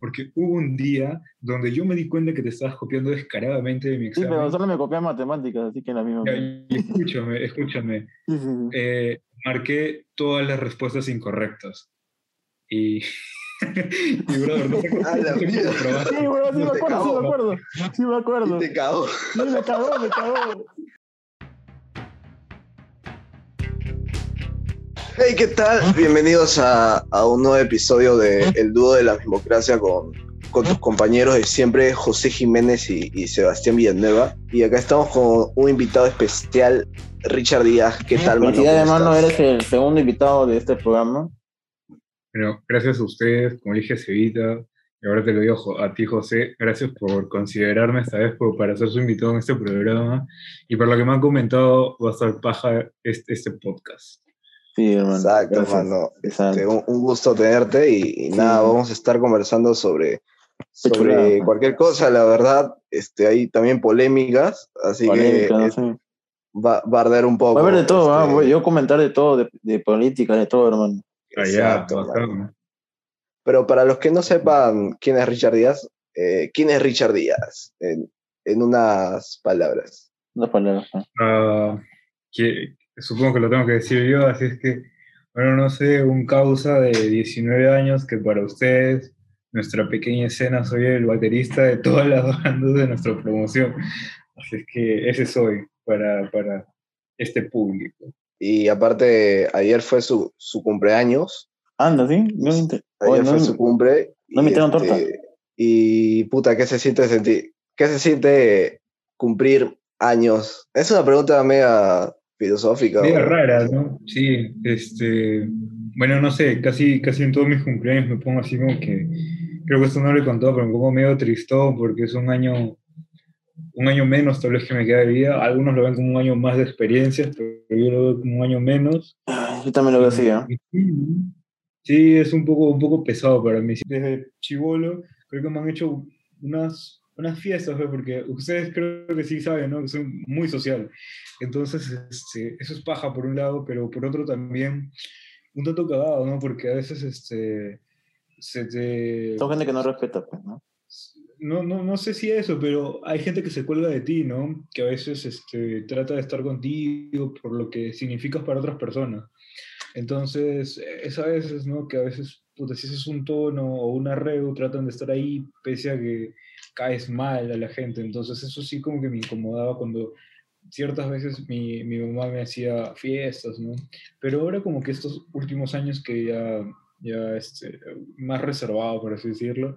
porque hubo un día donde yo me di cuenta que te estabas copiando descaradamente de mi Sí, examen. pero solo me copié matemáticas, así que la misma. Ya, escúchame, escúchame. Sí, sí, sí. Eh, marqué todas las respuestas incorrectas. Y, y brother, no sé cómo la no. Sí, weón, sí me te acuerdo, sí me acuerdo. Sí me acuerdo. Y te cago. Sí, me cagó, me cagó. Hey, ¿qué tal? Bienvenidos a, a un nuevo episodio de El Dúo de la Mismocracia con, con tus compañeros de siempre, José Jiménez y, y Sebastián Villanueva. Y acá estamos con un invitado especial, Richard Díaz. ¿Qué tal, mano? Felicidades, ¿Cómo hermano, estás? eres el segundo invitado de este programa. Pero gracias a ustedes, como dije Cevita, y ahora te lo digo a ti, José, gracias por considerarme esta vez por- para ser su invitado en este programa. Y por lo que me han comentado, va a estar paja este, este podcast. Sí, hermano. Exacto, gracias. mano. Exacto. Este, un, un gusto tenerte y, y Sí. nada, vamos a estar conversando sobre, sobre chulada, cualquier cosa, la verdad. Este, hay también polémicas, así Polémica, que eh, va, va a arder un poco. Va a haber de todo, ah, este, voy yo comentar de todo, de, de política, de todo, hermano. Allá, Exacto. Pero para los que no sepan quién es Richard Díaz, eh, ¿quién es Richard Díaz? En, en unas palabras. Dos palabras. ¿no? Ah, que, supongo que lo tengo que decir yo, así es que, bueno, no sé, un causa de 19 años que para ustedes, nuestra pequeña escena, soy el baterista de todas las bandas de nuestra promoción. Así es que ese soy para, para este público. Y aparte, ayer fue su, su cumpleaños. Anda, ¿sí? No, inter- Ayer Oye, no- fue su cumple. no me dieron torta. Y puta, ¿qué se siente sentir? ¿Qué se siente cumplir años? Es una pregunta mega filosófica. Media rara, ¿no? Sí, este, bueno, no sé, casi, casi en todos mis cumpleaños me pongo así como que, creo que esto no lo he contado, pero me pongo medio tristón porque es un año, un año menos tal vez que me queda de vida. Algunos lo ven como un año más de experiencias, pero yo lo veo como un año menos. Ay, Yo también lo veo así, ¿ah? Sí, ¿no? sí, es un poco, un poco pesado para mí. Desde chivolo creo que me han hecho unas, unas fiestas, ¿ve? porque ustedes creo que sí saben, ¿no? Que soy muy social. Entonces, este, eso es paja por un lado, pero por otro también un tanto cagado, ¿no? Porque a veces este, se te... Son gente que no respeta, pues, ¿no? No, no, no sé si eso, pero hay gente que se cuelga de ti, ¿no? Que a veces este, trata de estar contigo por lo que significas para otras personas. Entonces, es a veces, ¿no? Que a veces, puta, si haces un tono o un arreo, tratan de estar ahí pese a que caes mal a la gente. Entonces, eso sí como que me incomodaba cuando ciertas veces mi, mi mamá me hacía fiestas, ¿no? Pero ahora como que estos últimos años que ya, ya este, más reservado, por así decirlo,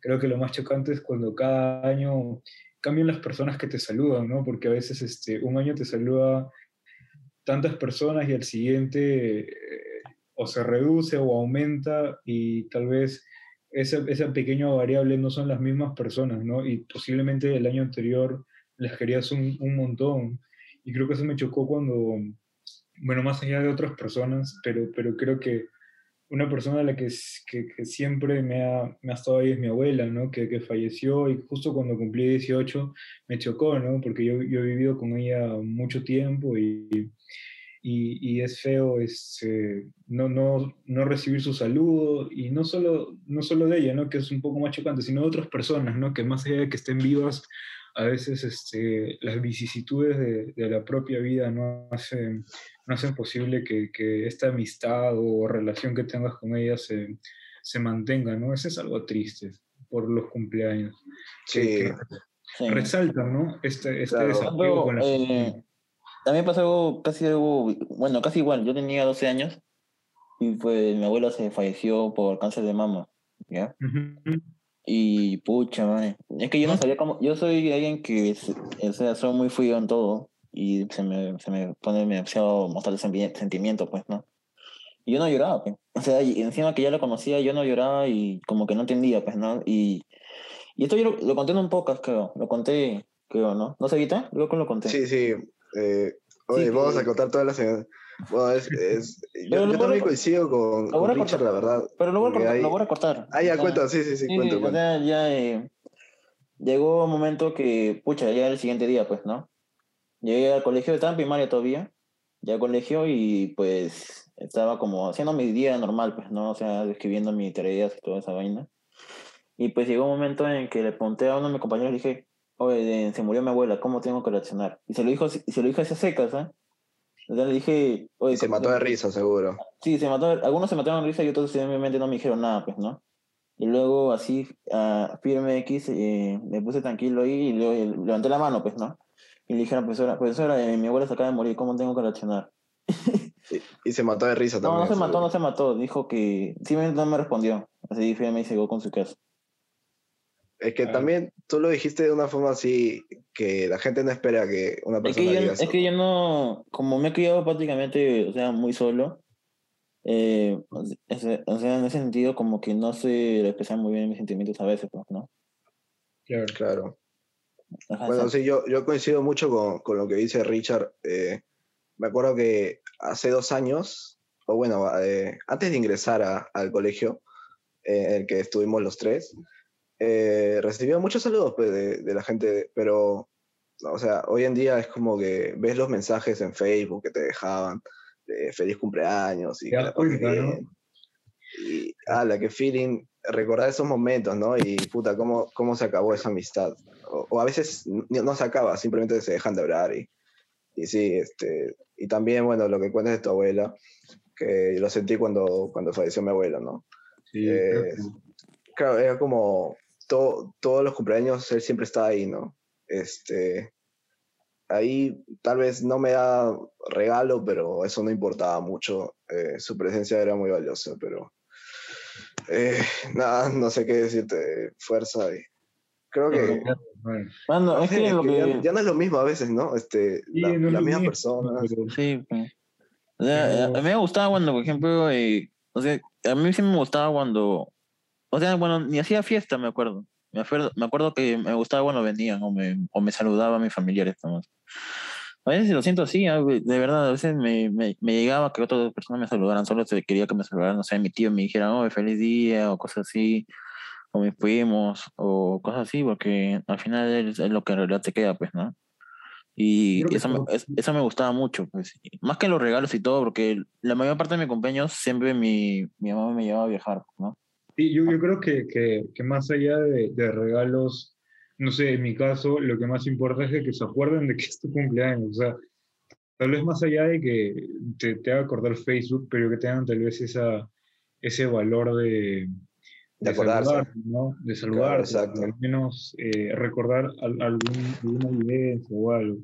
creo que lo más chocante es cuando cada año cambian las personas que te saludan, ¿no? Porque a veces este, un año te saluda tantas personas y al siguiente eh, o se reduce o aumenta y tal vez esa, esa pequeña variable no son las mismas personas, ¿no? Y posiblemente el año anterior las querías un, un montón. Y creo que eso me chocó cuando, bueno, más allá de otras personas, pero, pero creo que una persona a la que, que, que siempre me ha, me ha estado ahí es mi abuela, ¿no? Que, que falleció y justo cuando cumplí 18 me chocó, ¿no? Porque yo, yo he vivido con ella mucho tiempo y, y, y es feo este, no, no, no recibir su saludo y no solo, no solo de ella, ¿no? Que es un poco más chocante, sino de otras personas, ¿no? Que más allá de que estén vivas, a veces este, las vicisitudes de, de la propia vida no hacen, no hacen posible que, que esta amistad o relación que tengas con ella se, se mantenga, ¿no? Eso es algo triste por los cumpleaños. Sí. Que, que Sí. resaltan, ¿no? Este, este Claro. Pero, con la eh. También pasó algo, casi algo, bueno, casi igual. Yo tenía 12 años y pues mi abuela se falleció por cáncer de mama, ¿ya? Ujú. Y pucha, man. Es que yo no sabía cómo. Yo soy alguien que, es- o sea, soy muy frío en todo. Y se me, se me pone demasiado mostrar sentimiento, pues, ¿no? Y yo no lloraba, pues. O sea, y encima que ya la conocía, yo no lloraba y como que no entendía, pues, ¿no? Y, y esto yo lo, lo conté en un podcast, creo. Lo conté, creo, ¿no? ¿No se evita? Luego que lo conté. Sí, sí. Eh, oye, Sí, vamos que- a contar todas las... Bueno, es, es- yo, yo a también recor- coincido con, a con Richard, la verdad. Pero lo voy a cortar. hay- Lo voy a recortar. Ah, ya, sea, cuenta, sí, sí, sí, Sí, cuenta, o cuenta. sea, ya eh, llegó un momento que, pucha, ya el siguiente día, pues, ¿no? Llegué al colegio, estaba en primaria todavía, ya al colegio y pues estaba como haciendo mi día normal, pues, ¿no? O sea, escribiendo mis tareas y toda esa vaina. Y pues llegó un momento en que le pregunté a uno de mis compañeros y dije, oye, se murió mi abuela, ¿cómo tengo que reaccionar? Y se lo dijo, y se lo dijo a esas secas, ¿eh? Entonces le dije, oye, se mató de risa, seguro. Sí, se mató, algunos se mataron de risa y otros simplemente no me dijeron nada, pues, ¿no? Y luego así, a firme X, eh, me puse tranquilo ahí y luego levanté la mano, pues, ¿no? Y le dijeron, profesora, profesora, eh, mi abuela se acaba de morir, ¿cómo tengo que reaccionar? Y, y se mató de risa No, también. no se mató, seguro. no se mató. Dijo que simplemente no me respondió. Así firme y se con su casa. Es que también tú lo dijiste de una forma así que la gente no espera que una Es persona que, yo, diga es eso. que yo no, como me he criado prácticamente, o sea, muy solo, eh, o sea, o sea, en ese sentido como que no sé expresar muy bien mis sentimientos a veces, pues, ¿no? Claro. Claro. Ajá, Bueno, sí, yo, yo coincido mucho con, con lo que dice Richard. Eh, me acuerdo que hace dos años, o bueno, eh, antes de ingresar a- al colegio, eh, en el que estuvimos los tres, eh, recibía muchos saludos pues, de, de la gente, pero, o sea, hoy en día es como que ves los mensajes en Facebook que te dejaban, de feliz cumpleaños y que la cuenta, ¿no? Y, ala, qué feeling, recordar esos momentos, ¿no? Y puta, cómo, cómo se acabó esa amistad. O, o a veces n- no se acaba, simplemente se dejan de hablar. Y, y sí, este, y también, bueno, lo que cuentas de tu abuela, que lo sentí cuando, cuando falleció mi abuela, ¿no? Sí, Eh, Claro, era como todo, todos los cumpleaños él siempre estaba ahí, ¿no? Este, ahí tal vez no me da regalo, pero eso no importaba mucho. eh, su presencia era muy valiosa, pero eh, nada, no sé qué decirte, fuerza. Y creo que, Bueno, es que es lo que ya, que... ya no es lo mismo a veces, ¿no? Este, sí, la, no es lo mismas mismo, personas. pero- Sí, pues. O sea, a, a mí me gustaba cuando, por ejemplo, eh, o sea, a mí sí me gustaba cuando, o sea, bueno, ni hacía fiesta, me acuerdo. Me acuerdo, me acuerdo que me gustaba cuando venían o me, o me saludaban mis familiares. nomás. A veces lo siento así, ah, de verdad, a veces me, me, me llegaba que otras personas me saludaran, solo quería que me saludaran, no sé, mi tío me dijera, oh, feliz día, o cosas así, o mis primos, o cosas así, porque al final es, es lo que en realidad te queda, pues, ¿no? Y eso me, eso me gustaba mucho, pues. Más que los regalos y todo, porque la mayor parte de mis cumpleaños siempre mi, mi mamá me llevaba a viajar, ¿no? Sí, yo, yo creo que, que, que más allá de, de regalos, no sé, en mi caso, lo que más importa es de que se acuerden de que es tu cumpleaños. O sea, tal vez más allá de que te, te haga acordar Facebook, pero que tengan tal vez esa, ese valor de, De acordarse. saludarte, ¿no? De saludar, exacto. al menos eh, recordar al- algún, alguna vivencia o algo.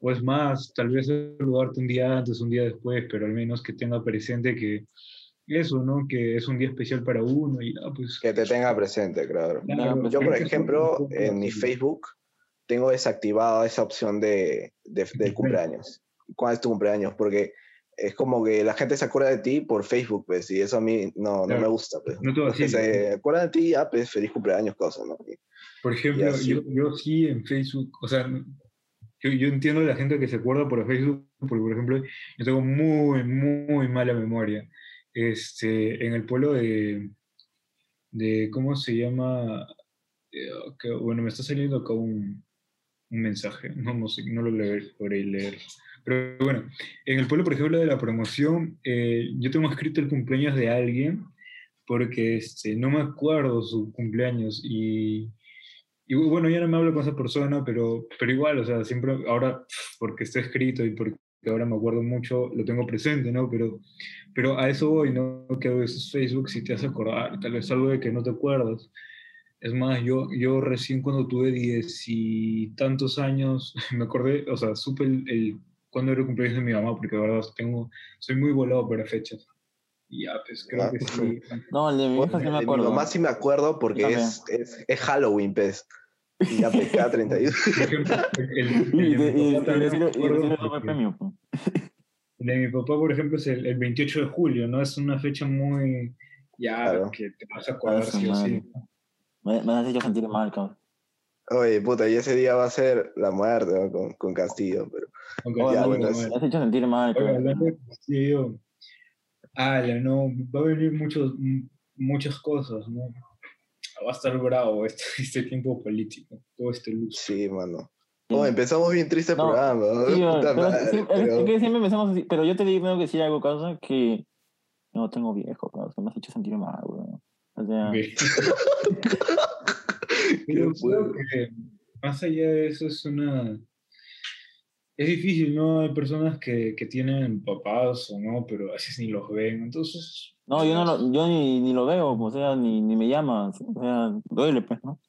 O es más, tal vez saludarte un día antes, un día después, pero al menos que tenga presente que eso, ¿no? Que es un día especial para uno y ya, pues... Que te tenga presente, claro. claro, Yo, por ejemplo, en mi así. Facebook tengo desactivada esa opción de, de, del cumpleaños. ¿Cuál es tu cumpleaños? Porque es como que la gente se acuerda de ti por Facebook, pues, y eso a mí no, no me gusta, pues. No Que vaciles. se acuerdan de ti, ah, pues, feliz cumpleaños, cosas, ¿no? Y- Por ejemplo, así. yo, yo sí en Facebook, o sea, yo, yo entiendo a la gente que se acuerda por Facebook, porque por ejemplo, yo tengo muy, muy mala memoria. Este, en el pueblo de, de ¿cómo se llama? Eh, que- bueno, me está saliendo acá un, un mensaje, no, no sé, no lo logré leer. Pero bueno, en el pueblo, por ejemplo, de la promoción, eh, yo tengo escrito el cumpleaños de alguien, porque este, no me acuerdo su cumpleaños y, y bueno, ya no me hablo con esa persona, pero, pero igual, o sea, siempre, ahora, porque está escrito y porque ahora me acuerdo mucho, lo tengo presente, ¿no? Pero, pero a eso voy, ¿no? Que a veces Facebook si te hace acordar, tal vez algo de que no te acuerdas. Es más, yo, yo recién cuando tuve diez y tantos años, me acordé, o sea, supe el, el cuándo era el cumpleaños de mi mamá, porque de verdad tengo, soy muy volado para fechas. Y ya, pues creo Ah. que sí. No, el de mi vieja sí me de mi acuerdo. mamá sí me acuerdo porque es, es, es Halloween, pues. Y ya cada 31. Por ejemplo, el, el- Y, el de- porque- premio. El de mi papá, por ejemplo, es el, el 28 de julio, ¿no? Es una fecha muy... Ya, Claro. que te vas a acordar Ah, sí o sí. Me, me has hecho sentir mal, cabrón. Oye, puta, y ese día va a ser la muerte ¿no? con, con Castillo, pero Oye, Ya, bueno. Me has hecho sentir mal, cabrón. Castillo, ala, no, va a venir muchos, muchas cosas, ¿no? Va a estar bravo este, este tiempo político, todo este luz. sí, mano. Oh, empezamos bien triste el No, programa. ¿no? Sí, Puta pero madre, sí, pero- es que siempre empezamos así, pero yo te digo tengo que decir algo, causa, que no tengo viejo, causa, me has hecho sentir mal, weón. O sea. Pero creo que más allá de eso es una... Es difícil, ¿no? Hay personas que, que tienen papás o no, pero a veces ni los ven. Entonces... no, yo, no lo, yo ni, ni lo veo, o sea, ni, ni me llama, o sea, duele, pues, ¿no?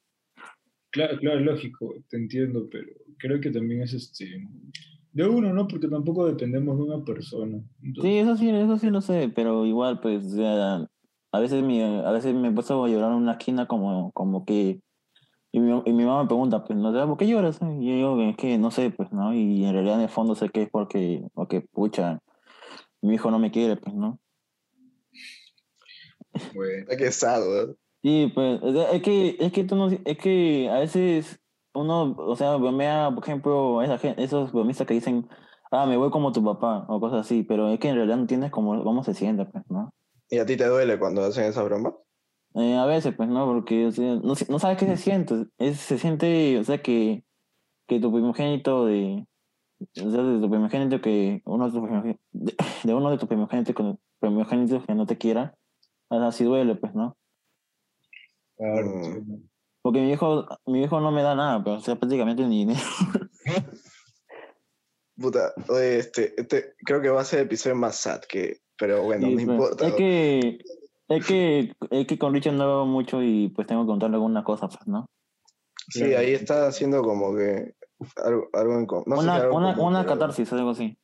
Claro, claro, lógico, te entiendo, pero creo que también es este... De uno, ¿no? Porque tampoco dependemos de una persona. Entonces, Sí, eso sí, eso sí lo sé, pero igual, pues, o sea, a veces, mi, a veces me he puesto a llorar en una esquina como, como que... Y mi, y mi mamá me pregunta, pues, ¿no sé por qué lloras? Y yo digo, es que no sé, pues, ¿no? Y en realidad en el fondo sé que es porque, porque pucha, mi hijo no me quiere, pues, ¿no? bueno, Qué sad. Sí, pues, es que, es que tú no, es que a veces uno, o sea, bromea, por ejemplo, esa gen- esos bromistas que dicen, ah, me voy como tu papá, o cosas así, pero es que en realidad no entiendes cómo, cómo se siente, pues, ¿no? ¿Y a ti te duele cuando hacen esa broma? Eh, a veces, pues, ¿no? Porque, o sea, no, sabes qué se siente, es, se siente, o sea, que, que tu primogénito de, o sea, de tu primogénito que, uno de tus primogénitos, de, de uno de tus primogénitos, con- primogénitos que no te quiera, así duele, pues, ¿no? claro, Mm. Porque mi hijo, mi hijo no me da nada, pero o sea, prácticamente ni dinero. Puta, oye, este, este, creo que va a ser el episodio más sad que, pero bueno, Sí, no pues, importa. Es que, es que, es que con Richard no hablo mucho y pues tengo que contarle algunas cosas, pues, ¿no? Sí, ahí está haciendo como que algo, algo en común. No sé si una, algo una, común, una pero catarsis, algo así.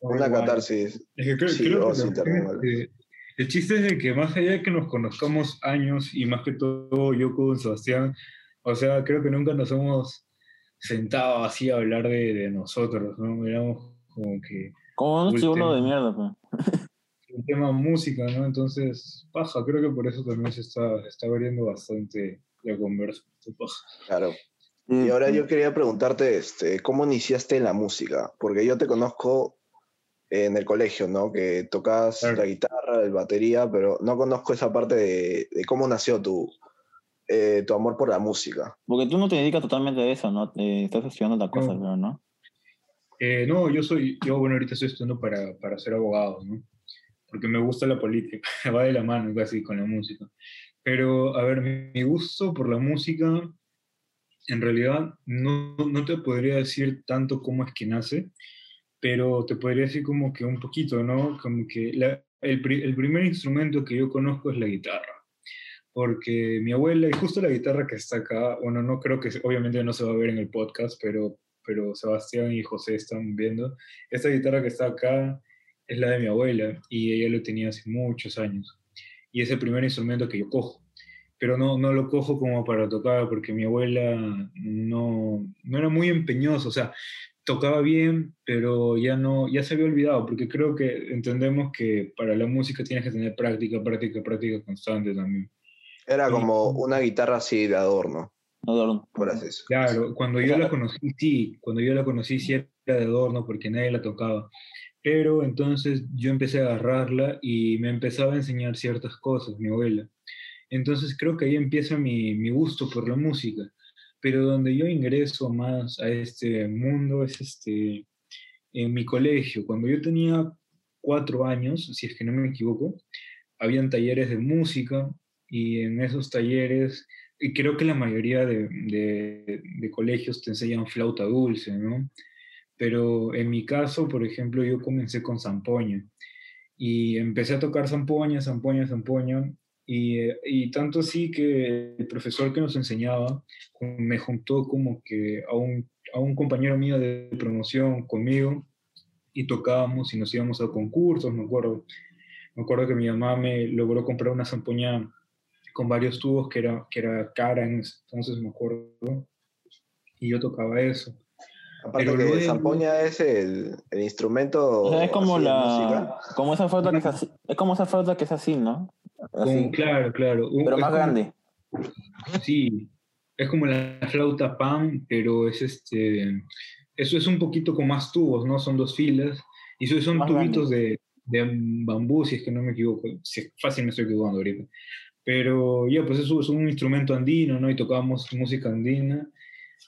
Una Igual. catarsis. Es que creo, Sí, creo que también, terminal. este, el chiste es de que más allá de que nos conozcamos años y más que todo yo con Sebastián, o sea, creo que nunca nos hemos sentado así a hablar de, de nosotros, ¿no? Éramos como que Como un chibulo de mierda, pues. el tema música, ¿no? Entonces, paja, creo que por eso también se está, está abriendo bastante la conversa. Paja. Claro. Y ahora yo quería preguntarte, este, ¿cómo iniciaste en la música? Porque yo te conozco en el colegio, ¿no? Que tocas Claro. la guitarra, el batería, pero no conozco esa parte de, de cómo nació tu, eh, tu amor por la música. Porque tú no te dedicas totalmente a eso, ¿no? Eh, estás estudiando otra cosa, No. pero ¿no? Eh, no, yo soy, yo bueno, ahorita estoy estudiando para, para ser abogado, ¿no? Porque me gusta la política, va de la mano casi con la música. Pero, a ver, mi, gusto por la música, en realidad, no, no te podría decir tanto cómo es que nace, pero te podría decir como que un poquito, ¿no? Como que la- el, el primer instrumento que yo conozco es la guitarra. Porque mi abuela, y justo la guitarra que está acá, bueno, no creo que, obviamente no se va a ver en el podcast, pero, pero Sebastián y José están viendo. Esta guitarra que está acá es la de mi abuela y ella lo tenía hace muchos años. Y es el primer instrumento que yo cojo. Pero no, no lo cojo como para tocar porque mi abuela no, no era muy empeñosa. O sea, tocaba bien, pero ya no, ya se había olvidado, porque creo que entendemos que para la música tienes que tener práctica, práctica, práctica constante también. Era Sí. como una guitarra así de adorno, No, Eduardo. por así decirlo. Claro, cuando yo la conocí, sí, cuando yo la conocí sí era de adorno porque nadie la tocaba. Pero entonces yo empecé a agarrarla y me empezaba a enseñar ciertas cosas, mi abuela. Entonces creo que ahí empieza mi, gusto por la música. Pero donde yo ingreso más a este mundo es este, en mi colegio. Cuando yo tenía cuatro años, si es que no me equivoco, habían talleres de música y en esos talleres, y creo que la mayoría de, de- de colegios te enseñan flauta dulce, ¿no? Pero en mi caso, por ejemplo, yo comencé con zampoña y empecé a tocar zampoña, zampoña, zampoña, y, eh, y tanto así que el profesor que nos enseñaba me juntó como que a un, a un compañero mío de promoción conmigo y tocábamos y nos íbamos a concursos, me acuerdo. Me acuerdo que mi mamá me logró comprar una zampoña con varios tubos que era, que era cara en ese entonces, me acuerdo, y yo tocaba eso. Aparte que luego- zampoña es el, el instrumento O sea, es como la, como esa flauta que es así, es como esa flauta que es así, ¿no? Así, Con- claro, claro. un- pero más como- grande. Sí, es como la flauta pan, pero es este, eso es un poquito con más tubos, ¿no? Son dos filas, y esos son Más tubitos de, de bambú, si es que no me equivoco, si, fácil me estoy equivocando ahorita. Pero ya, pues eso es un instrumento andino, ¿no? Y tocábamos música andina,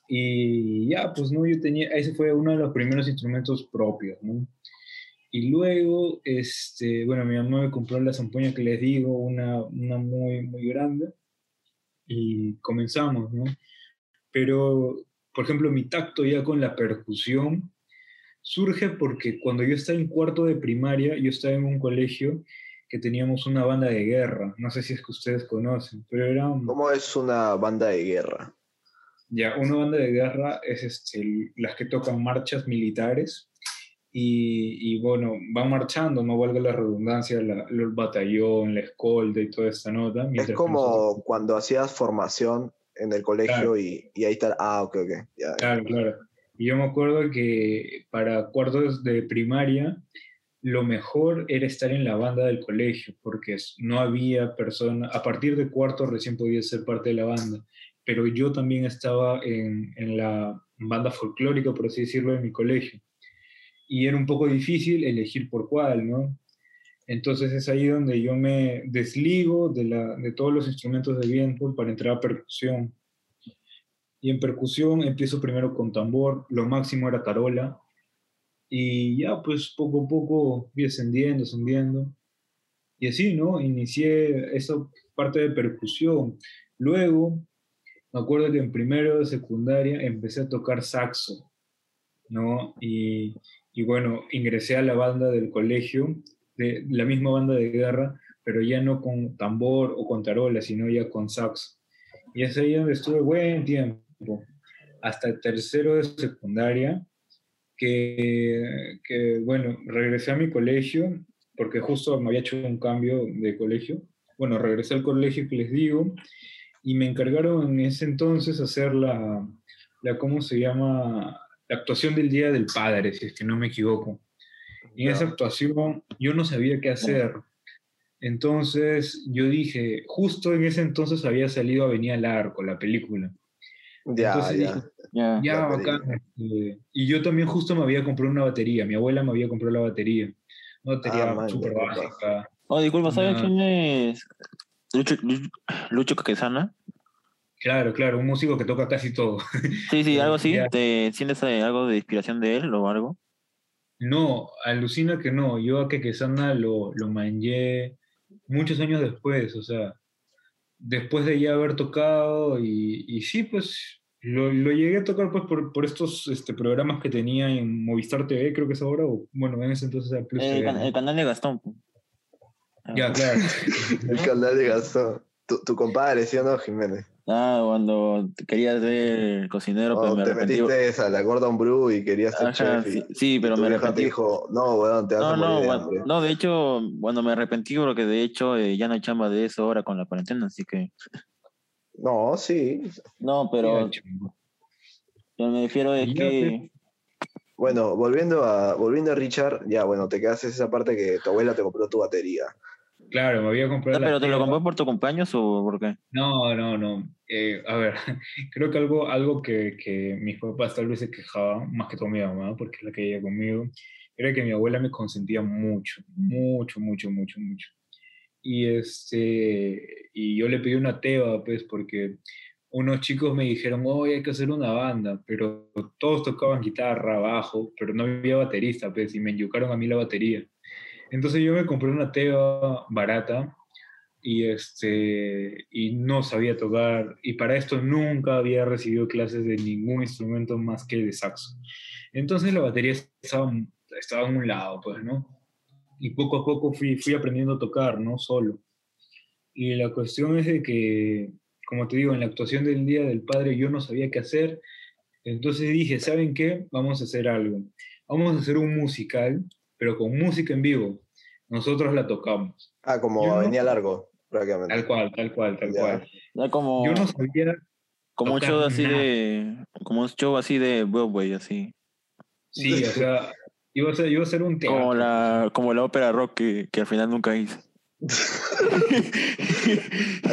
y ya, pues, ¿no? Yo tenía, ese fue uno de los primeros instrumentos propios, ¿no? Y luego, este, bueno, mi mamá me compró la zampoña que les digo, una, una muy, muy grande, y comenzamos, ¿no? Pero, por ejemplo, mi tacto ya con la percusión surge porque cuando yo estaba en cuarto de primaria, yo estaba en un colegio que teníamos una banda de guerra. No sé si es que ustedes conocen, pero era. ¿Cómo es una banda de guerra? Ya, una banda de guerra es este, las que tocan marchas militares y, y, bueno, van marchando, no valga la redundancia, la, el batallón, la escolta y toda esta nota. Es como cuando hacías formación en el colegio claro. y, y, ahí está, ah, ok, ok. Ya, claro, claro. Y yo me acuerdo que para cuartos de primaria, lo mejor era estar en la banda del colegio, porque no había persona, a partir de cuarto recién podía ser parte de la banda, pero yo también estaba en, en la banda folclórica, por así decirlo, de mi colegio. Y era un poco difícil elegir por cuál, ¿no? Entonces es ahí donde yo me desligo de, la, de todos los instrumentos de viento para entrar a percusión. Y en percusión empiezo primero con tambor, lo máximo era tarola, y ya pues poco a poco fui ascendiendo, ascendiendo. Y así, ¿no? Inicié esa parte de percusión. Luego, me acuerdo que en primero de secundaria empecé a tocar saxo, ¿no? Y, y bueno, ingresé a la banda del colegio, de la misma banda de guerra, pero ya no con tambor o con tarola, sino ya con saxo. Y es ahí donde estuve buen tiempo, hasta el tercero de secundaria, que, que, bueno, regresé a mi colegio, porque justo me había hecho un cambio de colegio. Bueno, regresé al colegio que les digo, y me encargaron en ese entonces hacer la, la ¿cómo se llama? La actuación del Día del Padre, si es que no me equivoco. Y en esa actuación yo no sabía qué hacer. Entonces yo dije, justo en ese entonces había salido Avenida al Arco, la película. Ya, Entonces ya. dije, ya, ya bacán. Este, y yo también justo me había comprado una batería. Mi abuela me había comprado la batería. Una batería Ah, súper básica. Oh, disculpa, ¿sabes quién es Lucho, Lucho, Caquesana? Claro, claro, un músico que toca casi todo. Sí, sí, algo así. ¿Te sientes algo de inspiración de él o algo? No, alucina que no. Yo a Kekesana lo, lo mangué muchos años después, o sea, después de ya haber tocado y, y sí, pues lo, lo llegué a tocar pues por, por estos este, programas que tenía en Movistar TV, creo que es ahora, o bueno, en ese entonces era Plus TV, el, can- ¿no? el canal de Gastón. Pues. Ah. Ya, claro. El canal de Gastón. Tu, tu compadre, ¿sí o no, Jiménez? Ah, cuando querías ver el cocinero, pero O me te arrepentí. metiste a la Gordon Brew y querías ser Ajá, chef. y- sí, sí, y pero tu me arrepentí. dijo, no, weón, te vas No, a morir no, de bueno, hambre. no, de hecho, bueno, me arrepentí porque de hecho eh, ya no hay chamba de eso ahora con la cuarentena, así que. No, sí. No, pero chungo. yo me refiero es que. Bueno, volviendo a, volviendo a Richard, ya, bueno, te quedaste esa parte que tu abuela te compró tu batería. Claro, me había comprado No, pero ¿te lo compró por tu cumpleaños o por qué? No, no, no. Eh, a ver, creo que algo, algo que, que mis papás tal vez se quejaban, más que todo mi mamá, porque es la que ella conmigo, era que mi abuela me consentía mucho, mucho, mucho, mucho, mucho. Y, este, y yo le pedí una teba, pues, porque unos chicos me dijeron, hoy hay que hacer una banda, pero todos tocaban guitarra, bajo, pero no había baterista, pues, y me enyucaron a mí la batería. Entonces yo me compré una teba barata y, este, y no sabía tocar, y para esto nunca había recibido clases de ningún instrumento más que de saxo. Entonces la batería estaba, estaba en un lado, pues, ¿no? Y poco a poco fui, fui aprendiendo a tocar, ¿no? Solo. Y la cuestión es de que, como te digo, en la actuación del Día del Padre yo no sabía qué hacer, entonces dije, ¿saben qué? Vamos a hacer algo. Vamos a hacer un musical, pero con música en vivo. Nosotros la tocamos. Ah, como Yo no- Avenida Largo, prácticamente. Tal cual, tal cual, tal Ya. cual. Ya como, Yo no sabía, como un show así nada. de. Como un show así de Broadway, así. sí, o sea, iba a ser, iba a ser un teatro. Como la, como la ópera rock que, que al final nunca hice.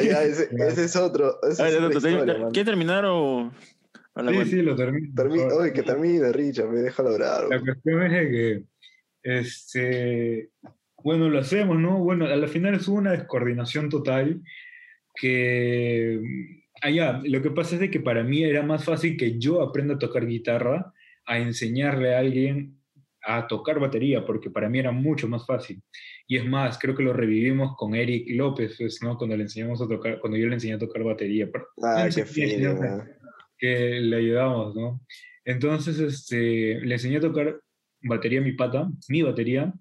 Ya, ese, ese es otro. esa Ah, es ya, historia. ¿Quieres terminar o.? Sí, cuento? sí, lo termino. Termi-. Oye, que termine, Richard, me deja lograr. La cuestión es que, este, bueno, lo hacemos, ¿no? Bueno, a la final es una descoordinación total que, allá, lo que pasa es de que para mí era más fácil que yo aprenda a tocar guitarra a enseñarle a alguien a tocar batería, porque para mí era mucho más fácil. Y es más, creo que lo revivimos con Eric López, pues, ¿no? Cuando le enseñamos a tocar, cuando yo le enseñé a tocar batería. Ah, qué fino, Que le ayudamos, ¿no? Entonces, este, le enseñé a tocar batería mi pata, mi batería,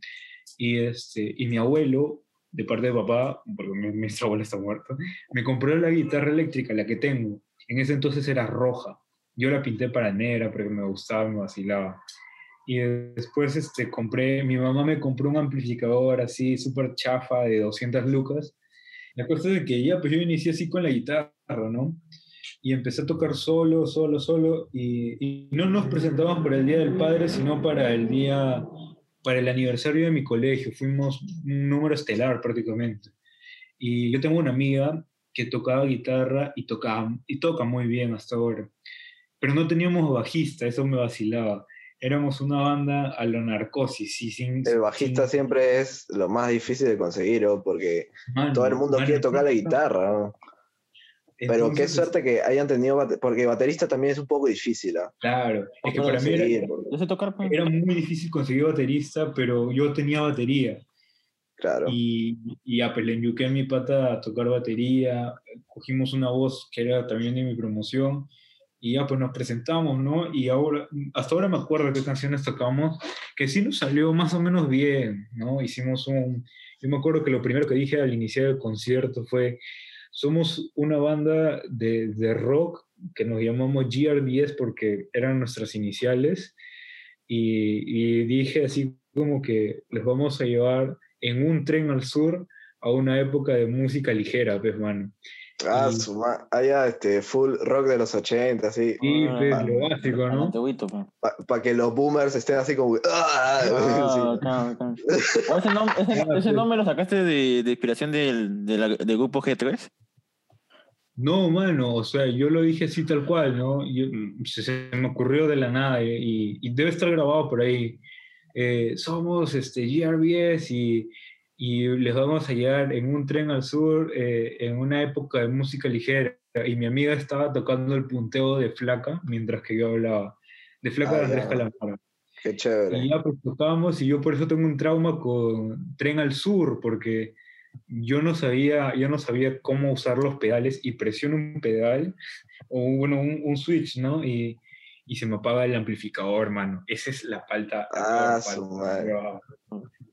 y, este, y mi abuelo, de parte de papá, porque mi, mi abuelo está muerto, me compró la guitarra eléctrica, la que tengo. En ese entonces era roja. Yo la pinté para negra porque me gustaba, me vacilaba. Y después este, compré, mi mamá me compró un amplificador así súper chafa de 200 lucas. La cosa es que ya, pues yo inicié así con la guitarra, ¿no? Y empecé a tocar solo, solo, solo. Y, y no nos presentamos para el Día del Padre, sino para el día para el aniversario de mi colegio, fuimos un número estelar prácticamente. Y yo tengo una amiga que tocaba guitarra y, tocaba, y toca muy bien hasta ahora. Pero no teníamos bajista, eso me vacilaba. Éramos una banda a lo narcosis. Y sin, el bajista siempre es lo más difícil de conseguir, porque todo el mundo quiere tocar la guitarra. ¿no? Pero qué suerte que hayan tenido, porque baterista también es un poco difícil. ¿ah? Claro, es que para mí era, pues. era, muy difícil conseguir baterista, pero yo tenía batería. Claro. Y, y ya, pues le enjuqué a mi pata a tocar batería, cogimos una voz que era también de mi promoción, y ya pues nos presentamos, ¿no? Y ahora, hasta ahora me acuerdo qué canciones tocamos, que sí nos salió más o menos bien, ¿no? Hicimos un, yo me acuerdo que lo primero que dije al iniciar el concierto fue, somos una banda de, de rock que nos llamamos GR10 porque eran nuestras iniciales y, y, dije así como que les vamos a llevar en un tren al sur a una época de música ligera, pues, mano. Ah, allá este, full rock de los 80, sí. Sí, pues, ah, lo básico, ¿no? Para pa que los boomers estén así como. ¡Ah! ah claro, Ese, nombre, ese, ese, nombre lo sacaste de, de inspiración del, de la, del grupo G3? No, mano, o sea, yo lo dije así tal cual, ¿no? se, me ocurrió de la nada y, debe estar grabado por ahí. Eh, somos este, GRBS y, y, les vamos a llegar en un tren al sur eh, en una época de música ligera. Y mi amiga estaba tocando el punteo de Flaca mientras que yo hablaba. De Flaca de ah, Andrés Calamara. Qué chévere. Y ya pues tocábamos y yo por eso tengo un trauma con Tren al Sur, porque yo no sabía, yo no sabía cómo usar los pedales y presiono un pedal o bueno, un, switch, ¿no? Y, y, se me apaga el amplificador, hermano. Esa es la falta. Ah, su madre.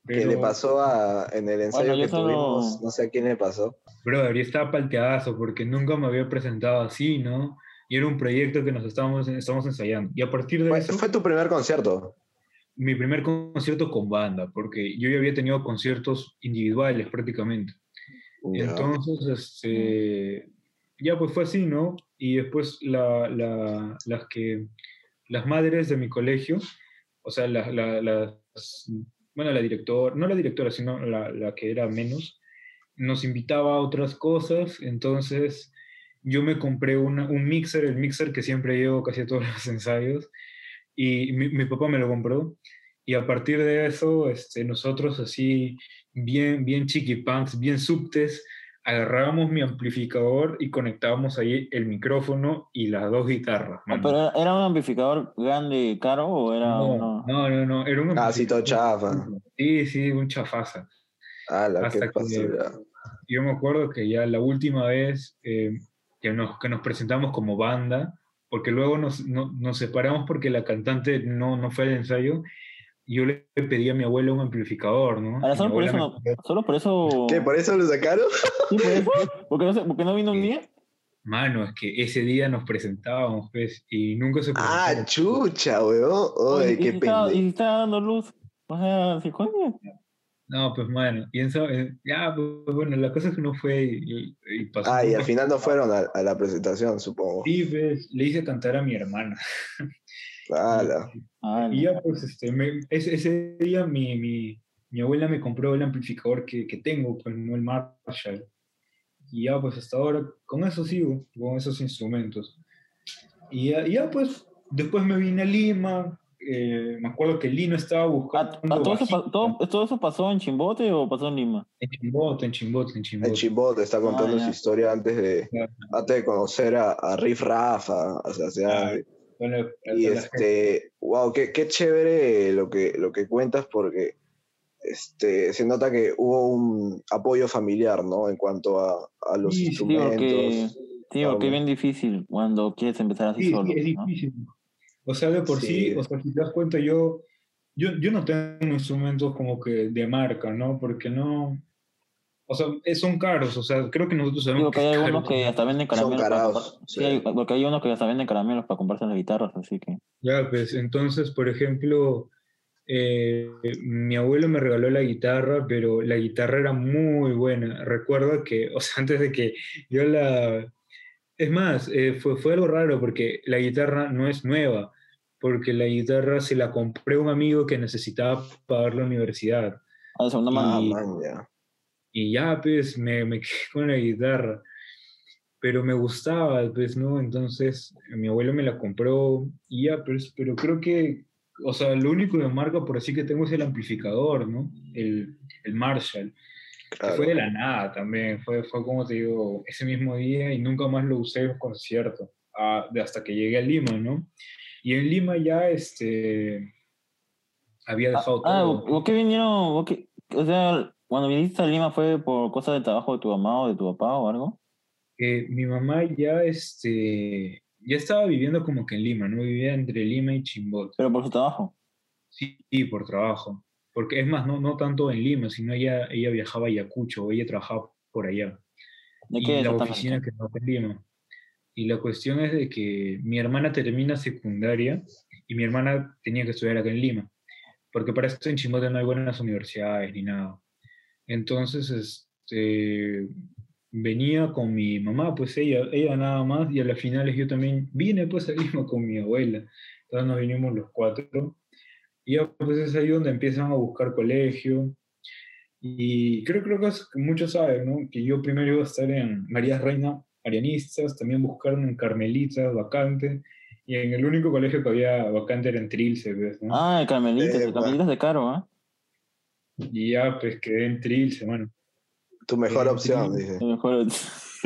¿Qué le pasó a, en el ensayo que tuvimos? No sé a quién le pasó. Brother, yo estaba palteadazo porque nunca me había presentado así, ¿no? Y era un proyecto que nos estábamos, estábamos ensayando. Y a partir de ¿Fue, eso... ¿Fue tu primer concierto? Mi primer concierto con banda, porque yo ya había tenido conciertos individuales prácticamente. Entonces, este, ya pues fue así, ¿no? Y después la, la, las que, las madres de mi colegio, o sea, la, las, bueno, la directora, no la directora, sino la, la que era menos, nos invitaba a otras cosas, entonces yo me compré una, un mixer, el mixer que siempre llevo casi a todos los ensayos, y mi, mi, papá me lo compró. Y a partir de eso, este, nosotros así, bien, bien chiquipunks, bien subtes, agarrábamos mi amplificador y conectábamos ahí el micrófono y las dos guitarras. Ah, ¿Pero era un amplificador grande, caro o era no, No, no, no, era un Ah, sí, todo chafa. Sí, sí, un chafaza. Ah, la que Yo me acuerdo que ya la última vez eh, que, nos, que nos presentamos como banda, porque luego nos, nos separamos porque la cantante no, no fue al ensayo yo le pedí a mi abuela un amplificador, ¿no? Ahora, solo por, eso no, solo por eso. ¿Qué? ¿Por eso lo sacaron? ¿Sí, por eso? ¿Por qué no, no vino un día? Mano, es que ese día nos presentábamos, pues, y nunca se presentó. Ah, chucha, weón. Oye, qué pena. Y estaba dando luz. O sea, ¿sí coño? No, pues, mano, pienso, eh, ya, pues, bueno, la cosa es que no fue y, y pasó. Ah, y al final no fueron a, a, la presentación, supongo. Sí, pues, le hice cantar a mi hermana. Claro. Y ya, pues, este, ese, día mi, mi, mi, abuela me compró el amplificador que, que, tengo, pues, no el Marshall. Y ya, pues, hasta ahora, con eso sigo, con esos instrumentos. Y ya, ya pues, después me vine a Lima, eh, me acuerdo que Lino estaba buscando. Ah, ¿todo, eso, todo, todo, eso, pasó en Chimbote o pasó en Lima? En Chimbote, en Chimbote, en Chimbote. En Chimbote, está contando ah, su historia antes de, antes de conocer a, a Riff Rafa. O sea, Bueno, Y este, wow, qué, qué chévere lo que, lo que cuentas porque este, se nota que hubo un apoyo familiar, ¿no? En cuanto a, a los Sí, instrumentos. sí, porque es Claro. bien difícil cuando quieres empezar así Sí, solo. sí, es ¿no? difícil. O sea, de por sí, Sí. o sea, si te das cuenta, yo, yo, yo no tengo instrumentos como que de marca, ¿no? Porque no, o sea, eh, son caros, o sea, creo que nosotros sabemos Digo que hay algunos que hasta venden Son caramelos. para carados, sí. porque hay unos que hasta venden caramelos para comprarse las guitarras, así que. Ya, pues, entonces, por ejemplo, eh, mi abuelo me regaló la guitarra, pero la guitarra era muy buena. Recuerdo que, o sea, antes de que yo la... Es más, eh, fue, fue algo raro porque la guitarra no es nueva, porque la guitarra se la compré a un amigo que necesitaba pagar la universidad. Ah, segunda Y- mano. Ah, ya. Y ya, pues, me, me quedé con la guitarra. Pero me gustaba, pues, ¿no? Entonces, mi abuelo me la compró y ya, pues, pero creo que, o sea, lo único de marca por así que tengo es el amplificador, ¿no? El, el Marshall. Claro. fue de la nada también, fue, fue como te digo, ese mismo día y nunca más lo usé en un concierto, ah, hasta que llegué a Lima, ¿no? Y en Lima ya, este, había dejado Ah, todo. ¿vos qué vinieron? vos o sea, cuando viniste a Lima fue por cosas de trabajo de tu mamá o de tu papá o algo. Eh, mi mamá ya, este, ya estaba viviendo como que en Lima, ¿no? Vivía entre Lima y Chimbote. Pero por su trabajo. Sí, sí, por trabajo. Porque es más, no, no tanto en Lima, sino ella, ella viajaba a Ayacucho, ella trabajaba por allá. ¿De y qué la exactamente? oficina que está en Lima. Y la cuestión es de que mi hermana termina secundaria y mi hermana tenía que estudiar acá en Lima, porque para esto en Chimbote no hay buenas universidades ni nada. Entonces, este, venía con mi mamá, pues ella, ella nada más, y a las finales yo también vine pues a Lima con mi abuela. Entonces nos vinimos los cuatro. Y ya pues es ahí donde empiezan a buscar colegio. Y creo, creo que muchos saben, ¿no? Que yo primero iba a estar en María Reina Arianistas, también buscaron en Carmelitas, vacante, y en el único colegio que había vacante era en Trilce, ¿ves? ¿no? Ah, el Carmelitas, el Epa. Carmelitas de caro, ¿ah? Y ya pues quedé en Trilce, bueno. Tu mejor Eh, opción, dice. El mejor.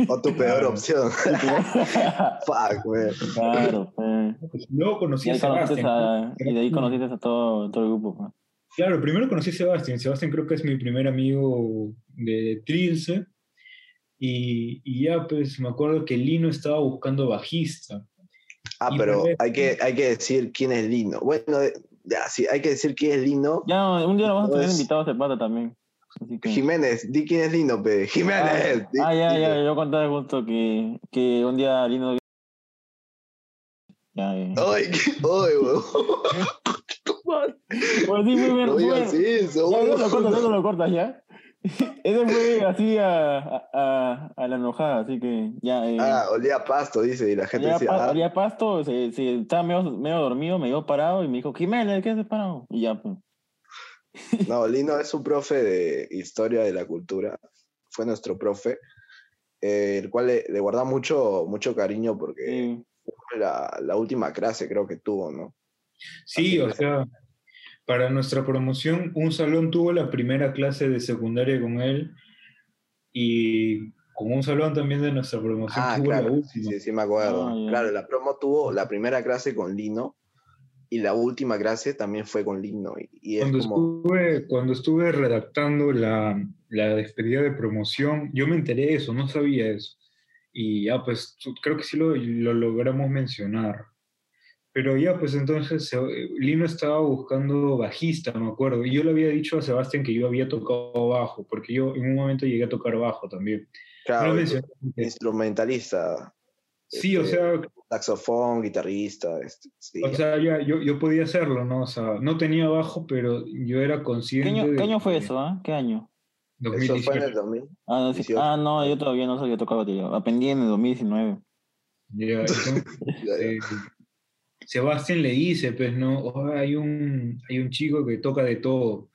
O tu peor Claro. opción. Fuck, man. claro, pues. Pues, luego conocí Y, a Sebastián. a- y de ahí conociste a todo, todo el grupo. pues. Claro, primero conocí a Sebastián. Sebastián creo que es mi primer amigo de Trilce. Y, y ya pues me acuerdo que Lino estaba buscando bajista. Ah, Y pero por eso- hay que, hay que decir quién es Lino. Bueno, de- ya, sí, hay que decir quién es Lino. Ya, un día lo vamos a tener Pues- invitado a Cepata también. Así que- Jiménez, di quién es Lino, pe. Ah, Jiménez. di- ah, ya, ya, yo contaba justo que, que un día Lino. Ya, eh. Ay, qué- ay, weón. Pues sí, muy bien. No digas eso. Ya, no lo cortas, no lo cortas, ya. Ese fue así a, a, a, la enojada, así que ya. Eh, Ah, olía a pasto, dice, y la gente olía, decía, pa- ah, olía pasto, se, se, estaba medio, medio dormido, me dio parado y me dijo, Jiménez, ¿qué haces parado? Y ya, pues. No, Lino es un profe de historia de la cultura. Fue nuestro profe, eh, el cual le, le guarda mucho, mucho cariño porque Sí. fue la, la última clase creo que tuvo, ¿no? Sí, Así o que- sea, para nuestra promoción, un salón tuvo la primera clase de secundaria con él y con un salón también de nuestra promoción Ah, tuvo la claro, sí, última. sí, sí me acuerdo. Ah. Claro, la promo tuvo la primera clase con Lino y la última clase también fue con Lino. Y, y es Cuando, como, estuve, cuando estuve redactando la, la despedida de promoción, yo me enteré de eso, no sabía eso. Y ya, pues tu- creo que sí lo, lo logramos mencionar. Pero ya, pues entonces eh, Lino estaba buscando bajista, me acuerdo. Y yo le había dicho a Sebastián que yo había tocado bajo, porque yo en un momento llegué a tocar bajo también. No claro, mencioné. instrumentalista, Sí, o este, sea, saxofón, guitarrista. este, sí. o sea ya, yo, yo podía hacerlo, ¿no? O sea, no tenía bajo, pero yo era ¿Qué consciente año, de ¿Qué año fue que eso, ah? ¿Qué año? Eso fue en 2018. el 2000. Ah, no, sí. 18. ah, no, yo todavía no sabía tocar batería. Aprendí en el 2019. Ya, entonces, Ya, ya. eh, Sebastián le dice, pues, ¿no? "Oh, hay, un, hay un chico que toca de todo.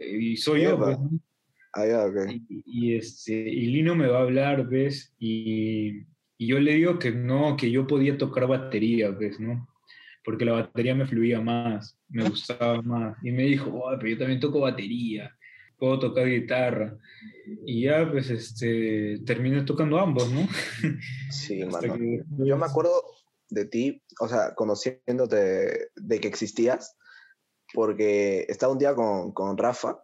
Y, soy yo, pues, ¿no? Ah, ya, ok. Y, y, este, y Lino me va a hablar, ¿ves? Y, y yo le digo que no, que yo podía tocar batería, ¿ves? ¿No? Porque la batería me fluía más, me gustaba más. Y me dijo, "Oh, pero yo también toco batería, puedo tocar guitarra. Y ya, pues, este, terminé tocando ambos, ¿no? Sí, mano. que Yo me acuerdo de ti, o sea, conociéndote de que existías, porque estaba un día con, con Rafa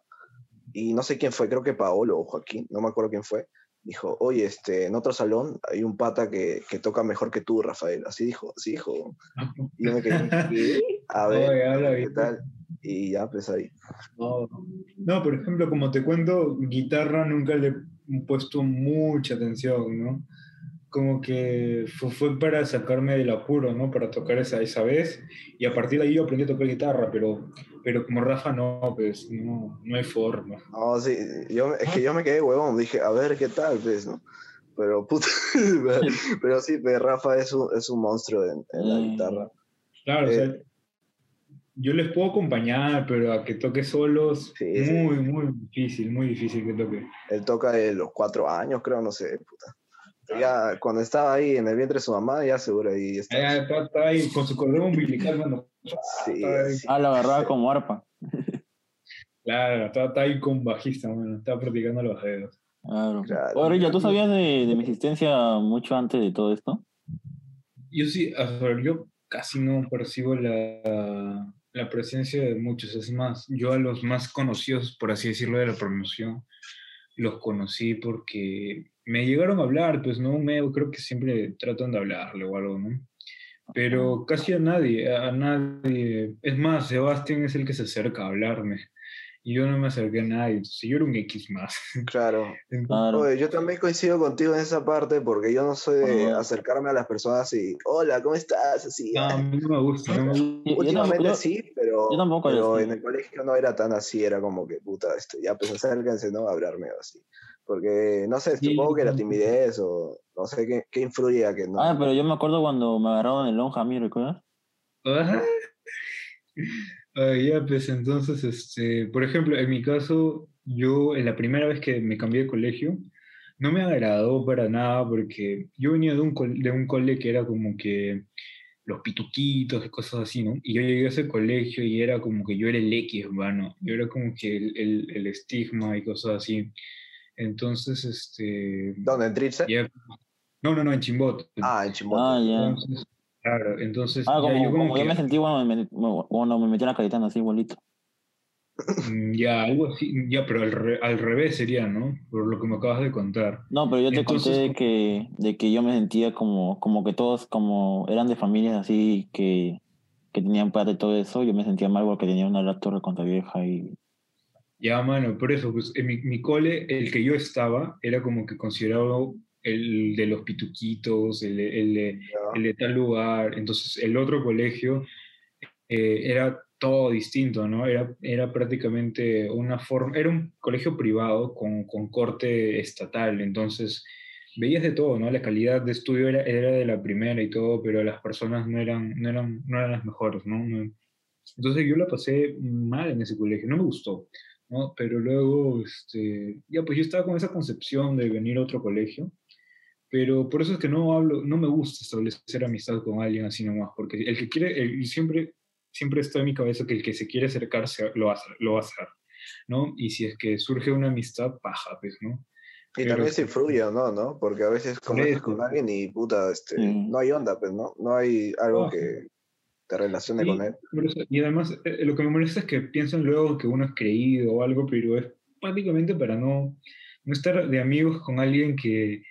y no sé quién fue, creo que Paolo o Joaquín, no me acuerdo quién fue, dijo, oye, este, en otro salón hay un pata que, que toca mejor que tú, Rafael. Así dijo, así dijo. Y yo me quedé, a ver, Oye, habla ¿qué tal? Y ya, pues ahí. No, no, por ejemplo, como te cuento, guitarra nunca le he puesto mucha atención, ¿no? Como que fue, fue para sacarme del apuro, ¿no? Para tocar esa, esa vez. Y a partir de ahí yo aprendí a tocar guitarra, pero, pero como Rafa no, pues no, no hay forma. No, sí, yo, es que yo me quedé huevón, dije, a ver, ¿qué tal, pues, no? Pero, puta, pero sí, pues, Rafa es un, es un monstruo en, en la Mm. guitarra. Claro, o Eh. sea, yo les puedo acompañar, pero a que toque solos, Sí, sí. muy, muy difícil, muy difícil que toque. Él toca de los cuatro años, creo, no sé, puta. Ya, cuando estaba ahí en el vientre de su mamá, ya seguro ahí. Ah, está ahí con su cordón umbilical, mano. Sí, sí. Ah, la agarraba como arpa. Claro, está ahí con bajista, bueno, está practicando los dedos. Claro. Claro. Oye, ¿ya tú sabías de, de mi existencia mucho antes de todo esto? Yo sí, a ver, yo casi no percibo la, la presencia de muchos. Es más, yo a los más conocidos, por así decirlo, de la promoción, los conocí porque me llegaron a hablar, pues no, me, creo que siempre tratan de hablarle o algo, ¿no? Pero casi a nadie, a nadie. Es más, Sebastián es el que se acerca a hablarme. Y yo no me acerqué a nadie, entonces yo era un X más. Claro. Entonces, Claro. Oye, yo también coincido contigo en esa parte porque yo no soy de acercarme a las personas y, hola, ¿cómo estás? Así. no, a mí no me gusta, no me gusta. Yo- yo Últimamente tampoco- sí, pero, yo tampoco pero en el colegio no era tan así, era como que, puta, esto, ya pues acérquense, ¿no? A hablarme así. Porque, no sé, Sí, supongo que la timidez o no sé qué, qué influye a que no. Ah, pero yo me acuerdo cuando me agarraron el lonja a mí, ¿recuerdas? Ajá. Ah, ya, pues entonces, este, por ejemplo, en mi caso, yo en la primera vez que me cambié de colegio, no me agradó para nada porque yo venía de un, col- de un cole que era como que los pituquitos y cosas así, ¿no? Y yo llegué a ese colegio y era como que yo era el X, hermano, yo era como que el, el, el estigma y cosas así. Entonces, este... ¿Dónde? ¿En Trilce? ya- no, no, no, en Chimbote. Ah, en Chimbote. Ah, ya. Entonces, claro, entonces Ah, ya como, yo como como yo me sentí cuando me, me- cuando me metieron a Cayetano, así igualito. Mm, Ya, algo así, ya, pero al, re- al revés sería, ¿no? Por lo que me acabas de contar. No, pero yo te Entonces, conté de que, de que yo me sentía como, como que todos como eran de familias así que, que tenían plata y todo eso. Yo me sentía mal porque tenía una laptop contra vieja y... Ya, mano, por eso, pues en mi, mi cole, el que yo estaba, era como que considerado el de los pituquitos, el, el, el de tal lugar. Entonces, el otro colegio eh, era todo distinto, ¿no? Era, era prácticamente una forma, era un colegio privado con, con corte estatal, entonces veías de todo, ¿no? La calidad de estudio era, era de la primera y todo, pero las personas no eran, no eran, no eran las mejores. No- Entonces yo la pasé mal en ese colegio, no me gustó, ¿no? Pero luego, este, ya pues yo estaba con esa concepción de venir a otro colegio, pero por eso es que no hablo, no me gusta establecer amistad con alguien así nomás, porque el que quiere, el- y siempre, siempre está en mi cabeza que el que se quiere acercarse lo va a hacer, lo va a hacer, ¿no? Y si es que surge una amistad, paja, pues, ¿no? Y Pero- también se influye, ¿no? ¿no? Porque a veces conoces eso. con alguien y puta, este, Sí. no hay onda, pues, ¿no? No hay algo que te relacione Sí, con él. y además, eh, lo que me molesta es que piensan luego que uno es creído o algo, pero es prácticamente para no, no estar de amigos con alguien que,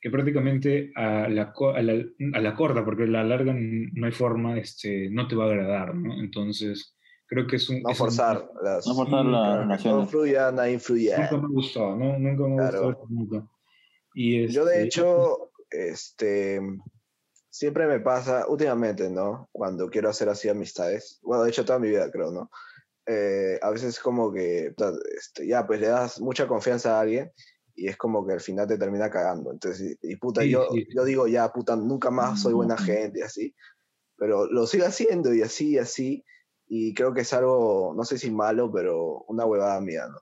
que prácticamente a la, a, la, a la corta, porque a la larga no hay forma, este, no te va a agradar, ¿no? Entonces, creo que es un... No es un- forzar las... No forzar las claro, No relaciones. fluya, nada influye. Nunca me ha gustado, ¿no? Nunca me ha Claro. gustado, nunca. Y Yo de este, hecho, este, siempre me pasa, últimamente, ¿no? Cuando quiero hacer así amistades, bueno, de hecho toda mi vida creo, ¿no? Eh, a veces como que, este, ya, pues le das mucha confianza a alguien y es como que al final te termina cagando. Entonces, y, y puta, Sí, yo, sí. yo digo, ya, puta, nunca más soy buena gente y así, pero lo sigo haciendo y así y así, y creo que es algo, no sé si malo, pero una huevada mía, ¿no?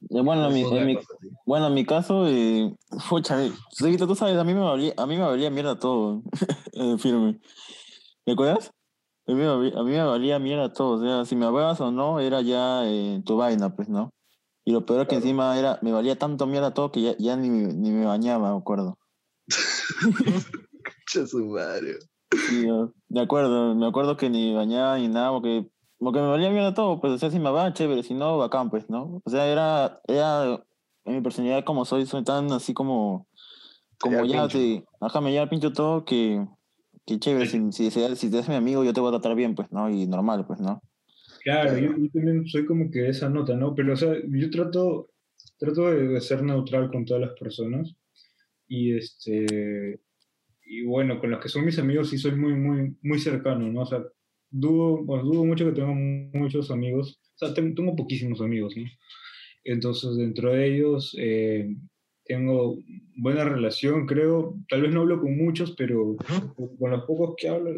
Eh, Bueno, en mi, en mi- bueno, en mi caso, eh, pucha, eh, tú sabes, a mí me valía, a mí me valía mierda todo, eh, firme. ¿Me acuerdas? A mí, a mí me valía mierda todo, o sea, si me hablabas o no, era ya eh, tu vaina, pues, ¿no? Y lo peor es que Claro. encima era, me valía tanto mierda todo que ya, ya ni, ni me bañaba, me acuerdo. Su madre. Sí, acuerdo, me acuerdo que ni bañaba ni nada, porque, porque me valía mierda todo, pues, o sea, si me va, chévere, si no, bacán, pues, ¿no? O sea, era, era, en mi personalidad como soy, soy tan así como, como ya, pincho. te, ajá, me lleva pincho todo, que, que chévere, si, si, si, si te eres mi amigo, yo te voy a tratar bien, pues, ¿no? Y normal, pues, ¿no? Claro. Yo, yo también soy como que esa nota, ¿no? Pero, o sea, yo trato, trato de, de ser neutral con todas las personas. Y este, y bueno, con los que son mis amigos sí soy muy, muy, muy cercano, ¿no? O sea, dudo, pues, dudo mucho que tenga muchos amigos. O sea, tengo, tengo poquísimos amigos, ¿no? Entonces, dentro de ellos eh, tengo buena relación, creo. Tal vez no hablo con muchos, pero con los pocos que hablo,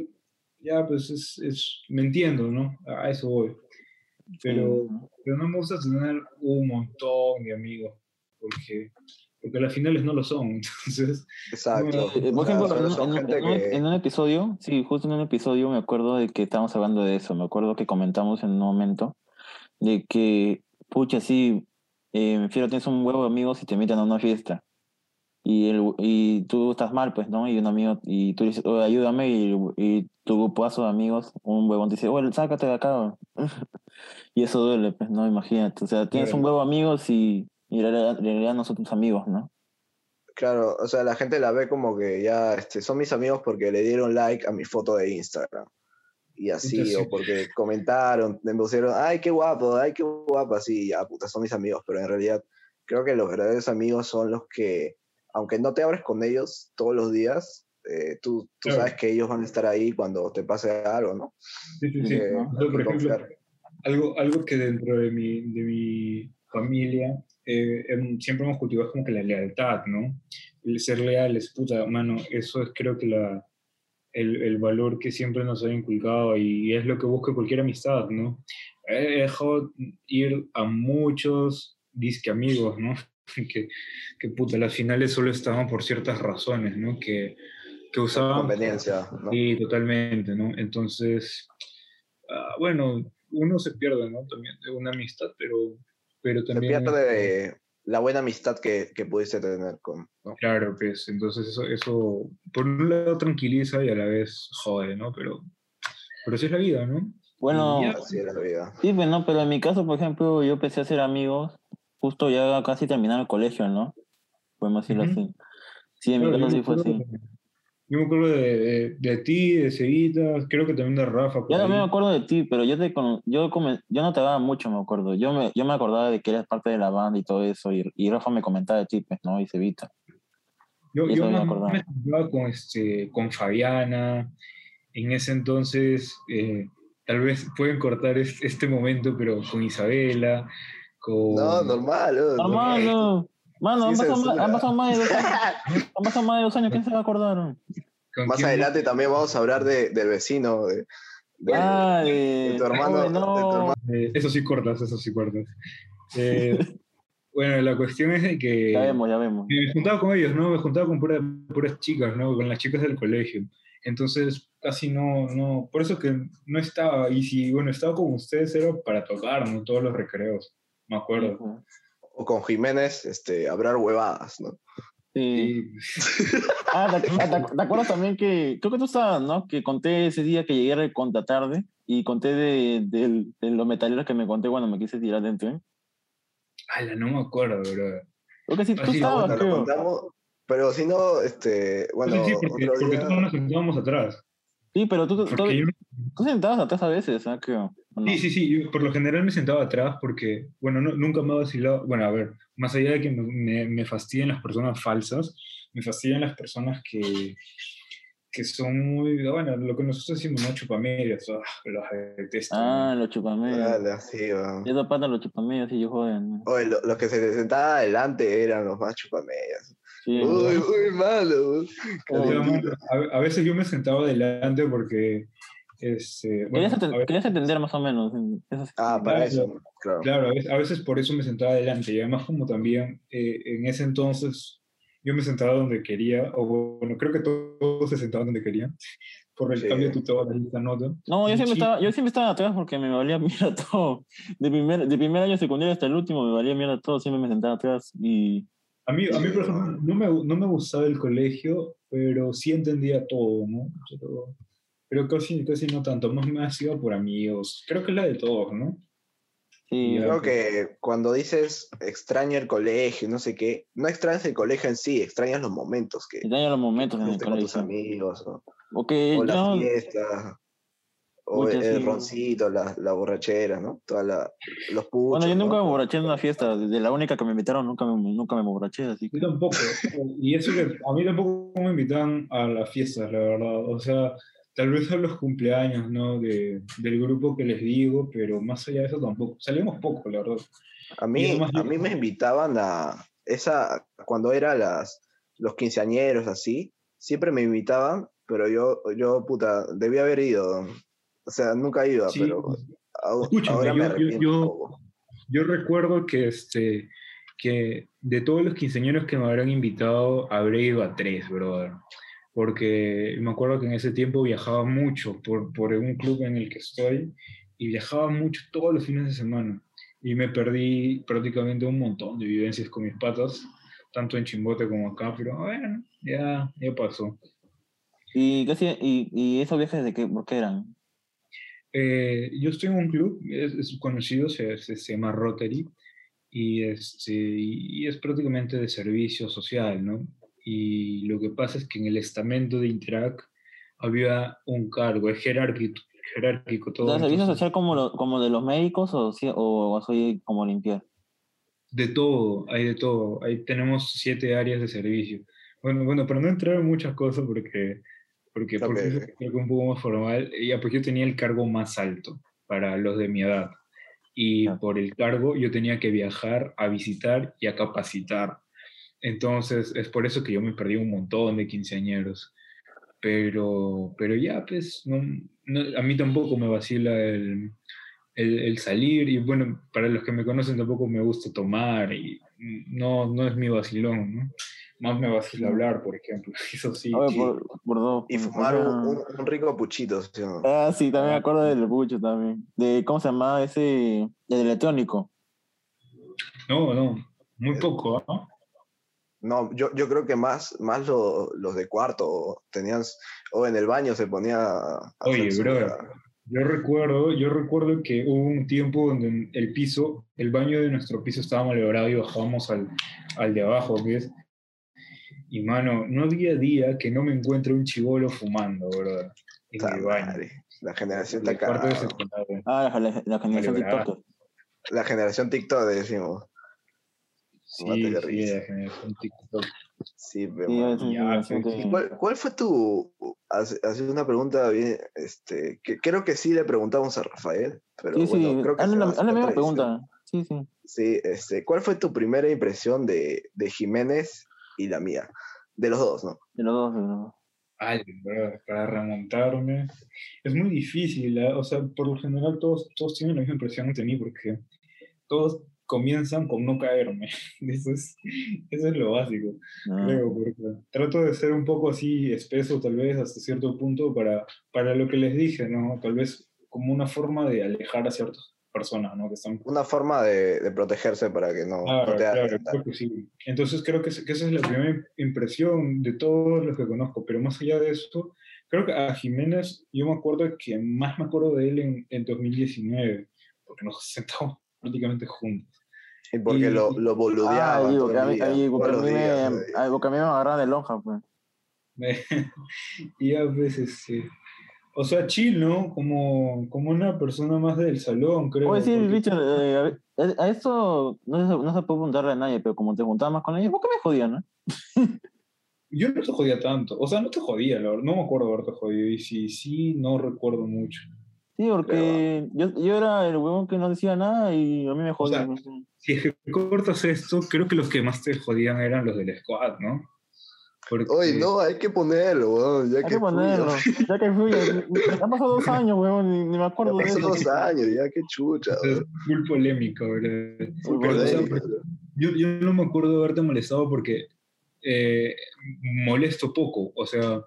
ya, pues es, es, me entiendo, ¿no? A eso voy. Pero, pero no me gusta tener un montón de amigos, porque, porque a las finales no lo son. Entonces, Exacto. Eh, por O sea, ejemplo, en, son en- gente en un, que- en un episodio, sí, justo en un episodio me acuerdo de que estábamos hablando de eso, me acuerdo que comentamos en un momento de que, pucha, sí, eh, me refiero, tienes un huevo de amigos y te invitan a una fiesta y, el, y tú estás mal, pues, ¿no? Y un amigo, y tú dices, "Oye, ayúdame, y, y tu grupazo de amigos, un huevón te dice, oye, sácate de acá. y eso duele, pues, ¿no? Imagínate, o sea, tienes un huevo de amigos y, y en realidad en realidad no son tus amigos, ¿no? Claro, o sea, la gente la ve como que ya este, son mis amigos porque le dieron like a mi foto de Instagram. Y así, sí. o porque comentaron, me pusieron, ay, qué guapo, ay, qué guapa, así, ya, puta, son mis amigos, pero en realidad creo que los verdaderos amigos son los que, aunque no te abres con ellos todos los días, eh, tú, tú Claro. sabes que ellos van a estar ahí cuando te pase algo, ¿no? sí, sí, sí. Eh, hay por ejemplo, algo, algo que dentro de mi, de mi familia eh, em, siempre hemos cultivado como que la lealtad, ¿no? El ser leales, puta, mano, eso es creo que la, el, el valor que siempre nos ha inculcado y es lo que busca cualquier amistad, ¿no? He dejado ir a muchos disque amigos, ¿no? que, que puta, las finales solo estaban por ciertas razones, ¿no? Que, que usaban... Conveniencia, ¿no? Sí, totalmente, ¿no? Entonces, ah, bueno, uno se pierde, ¿no? También de una amistad, pero, pero Se también... pierde la buena amistad que, que pudiste tener con, ¿no? Claro, pues, entonces eso, eso, por un lado tranquiliza y a la vez jode, ¿no? Pero, pero así es la vida, ¿no? Bueno, ya, Así era la vida. Sí, pues no, pero en mi caso, por ejemplo, yo empecé a hacer amigos justo ya casi terminar el colegio, ¿no? Podemos decirlo así. Sí, en mi claro, caso sí fue así. de- Yo me acuerdo de, de, de ti, de Cevita, creo que también de Rafa. Yo también me acuerdo de ti, pero yo te yo, come- yo no te daba mucho, me acuerdo. Yo me, yo me acordaba de que eras parte de la banda y todo eso, y, y Rafa me comentaba de ti, pues, ¿no? Y Cevita. Yo, yo me acordaba. con, este, con Fabiana. En ese entonces, eh, tal vez pueden cortar es- este momento, pero con Isabela, con... No, normal. ¿no? Normal, no. Mano, han, Sí, pasado, han más de dos años. Han pasado más de dos años, ¿quién se va a acordar? Más adelante también vamos a hablar de, del vecino, de, de- Ah, de, de tu hermano, de tu no. hermano. Eh, eso sí cortas, eso sí cortas. Eh, bueno, la cuestión es de que... Ya vemos, ya vemos. Me juntaba con ellos, ¿no? Me juntaba con pura- puras chicas, ¿no? Con las chicas del colegio. Entonces, casi no, no, por eso que no estaba. Y si, bueno, estaba con ustedes era para tocar, ¿no? Todos los recreos, me acuerdo. O con Jiménez, este, hablar huevadas, ¿no? Sí. Ah, ¿te, te- te acuerdas también que, creo que tú estabas, ¿no? Que conté ese día que llegué a conta tarde y conté de, de, de los metaleros que me conté cuando me quise tirar dentro. ¿eh? ala, no me acuerdo, bro. Creo que sí, tú Ah, sí, estabas, Bueno, creo. contamos, pero si no, este, bueno, sí, sí, porque, porque todos nos sentábamos atrás. Sí, pero tú, tú, yo- tú sentabas atrás a veces, ¿ah? Creo. Sí, sí, sí, yo por lo general me sentaba atrás porque, bueno, no- nunca me ha vacilado. Bueno, a ver, más allá de que me, me, me fastidian las personas falsas, me fastidian las personas que, que son muy, bueno, lo que nosotros decimos, ¿no? Chupamedias, ah, los detesto. Ah, los chupamedios. Dale, así, weón. Y esos patas los chupamedios, sí, yo joden. ¿no? Oye, lo- los que se sentaban adelante eran los más chupamedias. Sí, Uy, muy malo. weón. O sea, Calentito. a, a veces yo me sentaba adelante porque, este, bueno, querías, aten- a ve- querías entender más o menos. Ah, para eso, claro. claro, a veces, a veces por eso me sentaba adelante y además como también eh, en ese entonces yo me sentaba donde quería, o bueno, creo que todos se sentaban donde querían, por el Sí. cambio de tutor de esta nota. No, yo siempre, estaba, yo siempre estaba atrás porque me valía mierda todo. De primer, de primer año secundario hasta el último me valía mierda todo, siempre me sentaba atrás y... A mí, a mí por ejemplo, no me, no me gustaba el colegio, pero sí entendía todo, ¿no? Pero, pero casi, casi no tanto, más me ha sido por amigos. Creo que es la de todos, ¿no? Sí, Ya. Creo que cuando dices extraño el colegio, no sé qué, no extrañas el colegio en sí, extrañas los momentos que extraño los momentos en el con tus colegio. amigos, o, O que o la yo- fiesta, o el, sí. roncito, la, la borrachera, ¿no? Toda la, los puchos. Bueno, yo nunca ¿no? me emborraché en una fiesta. De la única que me invitaron, nunca me, nunca me emborraché. Así que. Yo tampoco. Y eso que a mí tampoco me invitan a las fiestas, la verdad. O sea, tal vez a los cumpleaños, ¿no? De, del grupo que les digo, pero más allá de eso tampoco. Salimos poco, la verdad. A mí, a mí me invitaban a esa, cuando era las, los quinceañeros así, siempre me invitaban, pero yo, yo, puta, debía haber ido. O sea, nunca iba, Sí, pero au- Escúchame, ahora me yo- yo-. Yo recuerdo que, este, que de todos los quinceañeros que me habrán invitado, habré ido a tres, brother. Porque me acuerdo que en ese tiempo viajaba mucho por, por un club en el que estoy y viajaba mucho todos los fines de semana. Y me perdí prácticamente un montón de vivencias con mis patas, tanto en Chimbote como acá, pero bueno, ya, ya pasó. ¿Y, hacía- y, y esos viajes de qué, por qué eran? Eh, yo estoy en un club, es, es conocido, se, se, se llama Rotary, y, este, y es prácticamente de servicio social, ¿no? Y lo que pasa es que en el estamento de Interac había un cargo, es jerárquico, jerárquico todo. sea, ¿Servicio entonces, social como, lo- como de los médicos o, o soy como limpiar? De todo, hay de todo. Ahí tenemos siete áreas de servicio. Bueno, bueno, para no entrar en muchas cosas, porque, porque, Ok, porque creo que un poco más formal, ya pues yo tenía el cargo más alto para los de mi edad. Y Ah. por el cargo yo tenía que viajar a visitar y a capacitar. Entonces, es por eso que yo me perdí un montón de quinceañeros. Pero, pero ya, pues, no, no- a mí tampoco me vacila el, el, el salir. Y bueno, para los que me conocen, tampoco me gusta tomar. Y no, no es mi vacilón, ¿no? Más me vacila hablar, por ejemplo. Eso sí. A ver, sí. por, por dos. Y fumar un, un- rico puchito, ¿sí o no? Ah, sí, también me acuerdo del pucho también. De, ¿cómo se llamaba ese? El electrónico. No, no, muy poco, ¿ah? No, yo, yo creo que más, más lo- los de cuarto tenían, o en el baño se ponía a a Oye, brother, Yo recuerdo, yo recuerdo que hubo un tiempo donde el piso, el baño de nuestro piso estaba malogrado y bajábamos al, al de abajo, ¿ves? Y mano, no había día que no me encuentre un chivolo fumando, ¿verdad? En el baño. madre, La generación En está el cuarto de cagada. secundaria. Ah, la, la, la generación TikTok. La generación TikTok, decimos. Sí, Mate de sí, generación TikTok. Sí, Sí, mano. esa es Ya, la generación pues, que- ¿Y cuál, cuál fue tu... Hace hace una pregunta bien, este, que creo que sí le preguntamos a Rafael, pero Sí, sí, bueno, creo que hazle la, hazle misma pregunta. Sí, sí. Sí, este, ¿cuál fue tu primera impresión de, de Jiménez y la mía? De los dos, ¿no? De los dos, de los dos. Ay, brother, para remontarme. Es muy difícil, ¿ah? o sea, por lo general todos, todos tienen la misma impresión de mí porque todos comienzan con no caerme. Eso es, eso es lo básico, Ah. creo, trato de ser un poco así espeso tal vez hasta cierto punto para, para lo que les dije, ¿no? Tal vez como una forma de alejar a ciertas personas, ¿no? Que están Una forma de, de protegerse para que no, Claro, no te claro, creo que sí. Entonces creo que, que esa es la primera impresión de todos los que conozco, pero más allá de eso, creo que a Jiménez, yo me acuerdo que más me acuerdo de él en, en 2019, porque nos sentamos prácticamente juntos. Y porque Y- lo, lo boludeaba. Ah, digo, que a mí, día, ahí, porque a todos mí los me, porque a mí me agarraban de lonja, pues. y a veces, sí. O sea, chill, ¿no? Como, como una persona más del salón, creo. Oye, sí, porque- Richard, eh, a, ver, a- esto no se, no se puede preguntarle a nadie, pero como te juntaba más con ellos, ¿por qué me jodían, no? Yo no te jodía tanto. O sea, no te jodía, la verdad. No me acuerdo haberte jodido. Y si sí, no recuerdo mucho. Sí, porque yo, yo era el huevón que no decía nada y a mí me jodían. sea. Si es que cortas esto, creo que los que más te jodían eran los del squad, ¿no? Porque, Oye, no, hay que ponerlo, weón, ya Hay que que ponerlo. ¿no? Ya que fui, ya- han pasado dos años, huevón, ni, ni me acuerdo de eso. dos años, ya que chucha. Es weón. muy polémico, ¿verdad? Muy Pero, o sea, polémico. yo, yo no me acuerdo de haberte molestado porque eh, molesto poco. O sea,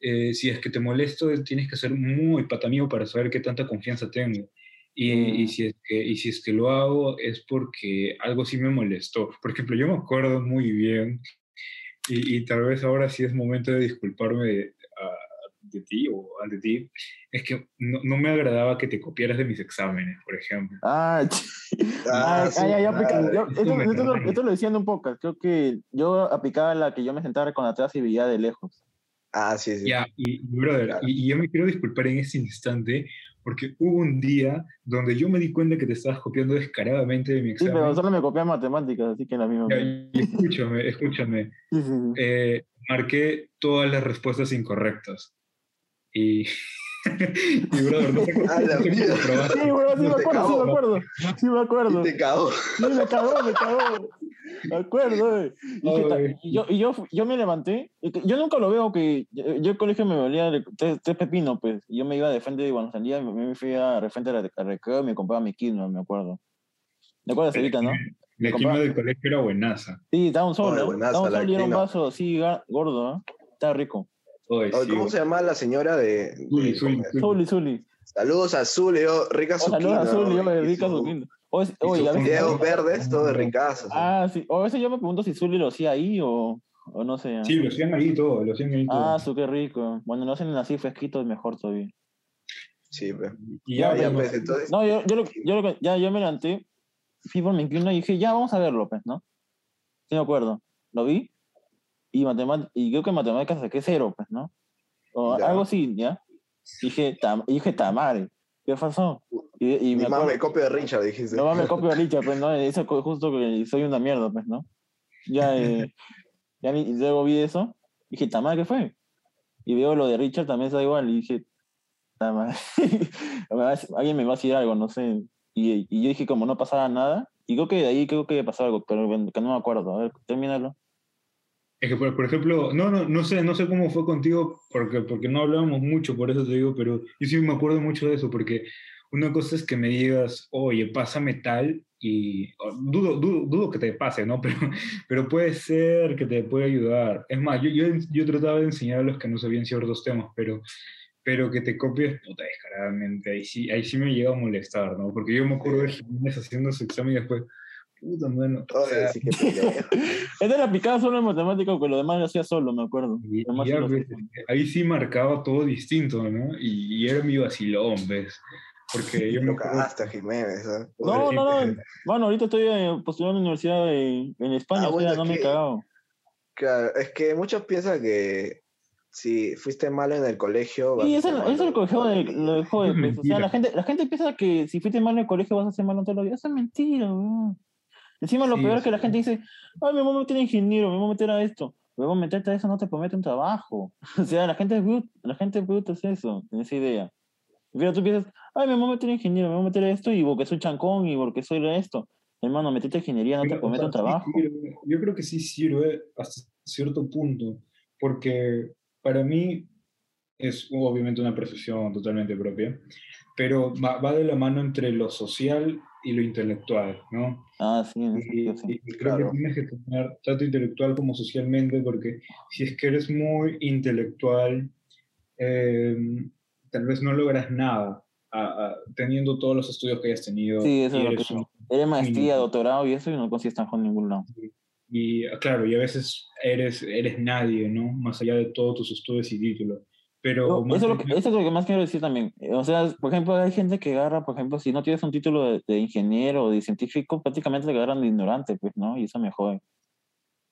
eh, si es que te molesto, tienes que ser muy patamío para saber qué tanta confianza tengo. Y, Mm. y, si es que, y si es que lo hago es porque algo sí me molestó. Por ejemplo, yo me acuerdo muy bien, y, y tal vez ahora sí es momento de disculparme de, a- de ti o ante ti, es que no, no me agradaba que te copiaras de mis exámenes, por ejemplo. Ah, Ah, ah, sí, ah, ya, ya, yo- esto, lo, esto lo decía en un podcast. Creo que yo aplicaba la que yo me sentara con atrás y veía de lejos. Ah, sí, sí. Ya, y, brother, Claro. y, y yo me quiero disculpar en ese instante porque hubo un día donde yo me di cuenta que te estabas copiando descaradamente de mi Sí, examen. pero solo me copiaba matemáticas, así que la misma. Ya, y escúchame, escúchame. Sí, sí, sí. eh, marqué todas las respuestas incorrectas. Y, y brother, no sé cómo, la no. Sí, bueno, sí me te acuerdo, sí me acuerdo. Sí me acuerdo. Y te cago. Sí, me cagó, me cagó. Me acuerdo, eh. Y, que Ay. y yo, y yo, yo me levanté. y que- Yo nunca lo veo que. Yo, yo el colegio me valía tres, tres pepinos, pues. y Yo me iba de frente y cuando salía, me, me fui a de frente al recreo y me compraba mi kilo, me acuerdo. ¿Te acuerdas, Evita, no? La compraba- quima del colegio era buenaza. Sí, estaba un sol, Estaba un la sol y era un quinoa. vaso así gordo, ¿no? Estaba rico. Sí, ¿Cómo se llama la señora de, Zuli, Zuli? Zuli. Zuli. Saludos a Zuli, yo, rica Oh, saludos a zucchina, Zuli, yo me ¿no? dedico a Y su Oye, a veces- fideos verdes, todo de ricazos. Ah, sí. O a veces yo me pregunto si Zuli lo hacía ahí o, o no sé. Sí, lo hacían ahí todo, lo hacían ahí todo. Ah, su qué rico. Bueno, lo hacen así fresquito es mejor todavía. Sí, pues. y Ya, ya, pues, entonces. No, yo, yo, lo- yo, lo- ya, yo me levanté, fui por mi inclino y dije, ya, vamos a verlo, pues, ¿no? Sí, me acuerdo. Lo vi y, y creo que en matemáticas saqué cero, pues, ¿no? O Ya. algo así, ¿ya? Dije, tam, dije, tamare, ¿qué pasó? Y, y me mamá acuerdo, me copio de Richard, dijiste. no me copio a Richard, pues, ¿no? Eso justo que soy una mierda, pues, ¿no? Ya, eh, ya luego vi eso, dije, tamare, ¿qué fue? Y veo lo de Richard también está igual, y dije, decir- alguien me va a decir algo, no sé. Y, y yo dije, como no pasaba nada, y creo que de ahí creo que pasó algo, pero que no me acuerdo. A ver, termínalo. Es que, por, por ejemplo, no, no, no sé, no sé cómo fue contigo, porque, porque no hablábamos mucho, por eso te digo, pero yo sí me acuerdo mucho de eso, porque una cosa es que me digas, oye, pásame tal, y dudo, dudo, dudo que te pase, ¿no? Pero, pero puede ser que te pueda ayudar. Es más, yo, yo, yo trataba de enseñar a los que no sabían ciertos temas, pero, pero que te copies, puta, descaradamente, ahí sí, ahí sí me llega a molestar, ¿no? Porque yo me acuerdo de Jiménez haciendo su examen y después, puta, bueno, o sea, sí que. Este lo aplicaba solo en matemática, porque lo demás lo hacía solo, me acuerdo. Y, y sí ya, pues, ahí sí marcaba todo distinto, ¿no? Y, y era mi vacilón, ¿ves? Porque yo me cagaste a Jiménez, ¿eh? No, no, no. Bueno, ahorita estoy eh, postulando en la universidad de- en España, Ah, o sea, bueno, no me he que- cagado. Claro, es que muchos piensan que si fuiste malo en el colegio. vas Sí, a eso, ser eso es malo lo que jode, en la vida. lo jode, Es pues. O sea, la gente, la gente piensa que si fuiste mal en el colegio vas a ser malo en toda la vida. Eso es mentira, weón. Encima lo Sí, peor es que la gente dice, ay, me voy a meter a ingeniero, me voy a meter a esto. Me voy a meterte a eso, no te promete un trabajo. O sea, la gente es bruta, la gente es bruta es eso, en esa idea. Pero tú piensas, ay, me voy a meter a ingeniero, me voy a meter a esto y porque soy chancón y porque soy esto. Hermano, metete a ingeniería, no te Pero, o promete sea, un trabajo. sirve. Yo creo que sí sirve hasta cierto punto, porque para mí es obviamente una profesión totalmente propia, pero va, va de la mano entre lo social y lo intelectual, ¿no? Ah, sí, en ese Y, sentido, sí. y creo Claro. que tienes que tener tanto intelectual como socialmente, porque si es que eres muy intelectual, eh, tal vez no logras nada a- a- teniendo todos los estudios que hayas tenido. Sí, eso y es lo que un- Eres maestría, doctorado y eso y no consigues trabajo en ningún lado. Y ah, claro, y a veces eres, eres nadie, ¿no? Más allá de todos tus estudios y títulos. Pero No, eso, es lo que, eso es lo que más quiero decir también. Eh, O sea, por ejemplo, hay gente que agarra, por ejemplo, si no tienes un título de, de ingeniero o de científico, prácticamente te agarran de ignorante, pues, ¿no? Y eso me jode.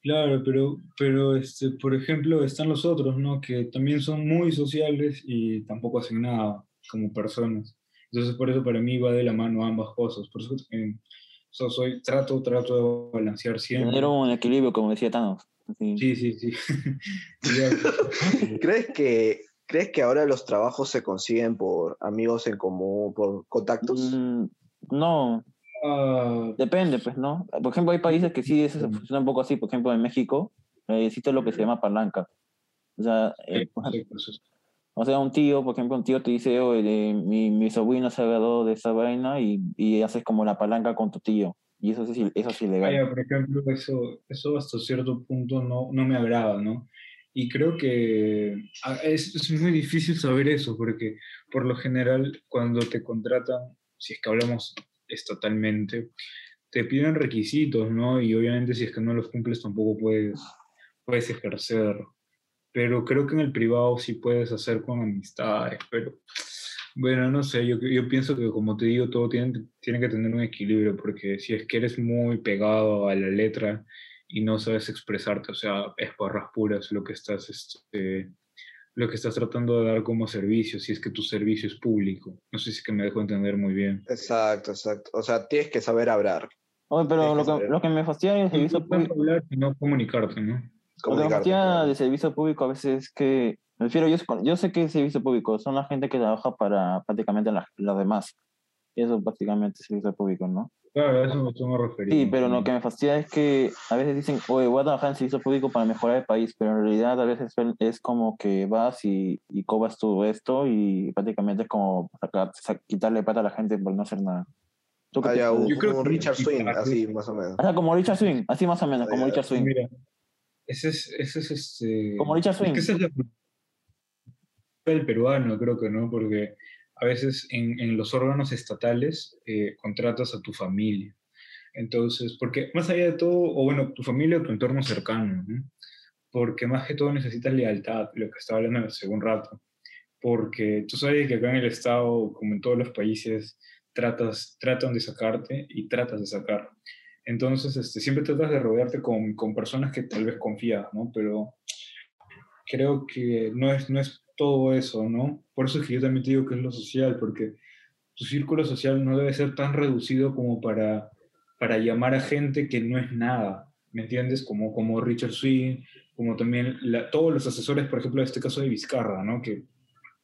Claro, pero, pero este, por ejemplo, están los otros, ¿no? Que también son muy sociales y tampoco hacen nada como personas. Entonces, por eso para mí va de la mano ambas cosas. Por eso eh, so- soy, trato, trato de balancear siempre. Tener un equilibrio, como decía Thanos. Sí, sí, sí. Ya, ¿Crees que, ¿Crees que ahora los trabajos se consiguen por amigos en común, por contactos? Mm, no, ah, depende, pues, ¿no? Por ejemplo, hay países que sí eso funciona un poco así. Por ejemplo, en México eh, existe lo que se llama palanca. O sea, eh, pues, es- O sea, un tío, por ejemplo, un tío te dice, oye, mi, mi sobrino se graduó de esa vaina y, y haces como la palanca con tu tío. Y eso es, eso es ilegal. Vaya, por ejemplo, eso, eso hasta cierto punto no, no me agrada, ¿no? Y creo que ah, es, es muy difícil saber eso, porque por lo general cuando te contratan, si es que hablamos estatalmente, te piden requisitos, ¿no? Y obviamente si es que no los cumples tampoco puedes, puedes ejercer pero creo que en el privado sí puedes hacer con amistades, pero bueno, no sé, yo, yo pienso que como te digo, todo tiene, tiene que tener un equilibrio, porque si es que eres muy pegado a la letra y no sabes expresarte, o sea, es barras puras lo que estás, este, lo que estás tratando de dar como servicio, si es que tu servicio es público. No sé si es que me dejo entender muy bien. Exacto, exacto. O sea, tienes que saber hablar. Oye, pero lo que lo que me fastidia del servicio No público, hablar y no comunicarte, ¿no? lo que me fastidia claro. del servicio público a veces es que, me refiero, yo, yo sé que es servicio público, son la gente que trabaja para prácticamente las, los demás. Y eso es básicamente servicio público, ¿no? Claro, a eso, eso me refería. Sí, pero lo que me fastidia es que a veces dicen, oye, voy a trabajar en servicio público para mejorar el país, pero en realidad a veces es- es como que vas y, y cobras todo esto y prácticamente es como sacar, sa- quitarle plata a la gente por no hacer nada. ¿Tú qué Ah, ya, un, Yo creo un que- Richard Swing, así más o menos. O sea, como Richard Swing, así más o menos, como Ah, ya. Richard Swing. Mira, ese es, ese es este... Como Richard es Swing. que ese es la del peruano, creo que no, porque a veces en, en los órganos estatales eh, contratas a tu familia. Entonces, porque más allá de todo, o bueno, tu familia o tu entorno cercano, ¿no? porque más que todo necesitas lealtad, lo que estaba hablando hace un rato, porque tú sabes que acá en el Estado, como en todos los países, tratas, tratan de sacarte y tratas de sacar. Entonces, este, siempre tratas de rodearte con, con personas que tal vez confías, ¿no? Pero creo que no es, no es todo eso, ¿no? Por eso es que yo también te digo que es lo social, porque tu círculo social no debe ser tan reducido como para, para llamar a gente que no es nada, ¿me entiendes? Como, como Richard Swing, como también la- todos los asesores, por ejemplo, de este caso de Vizcarra, ¿no? Que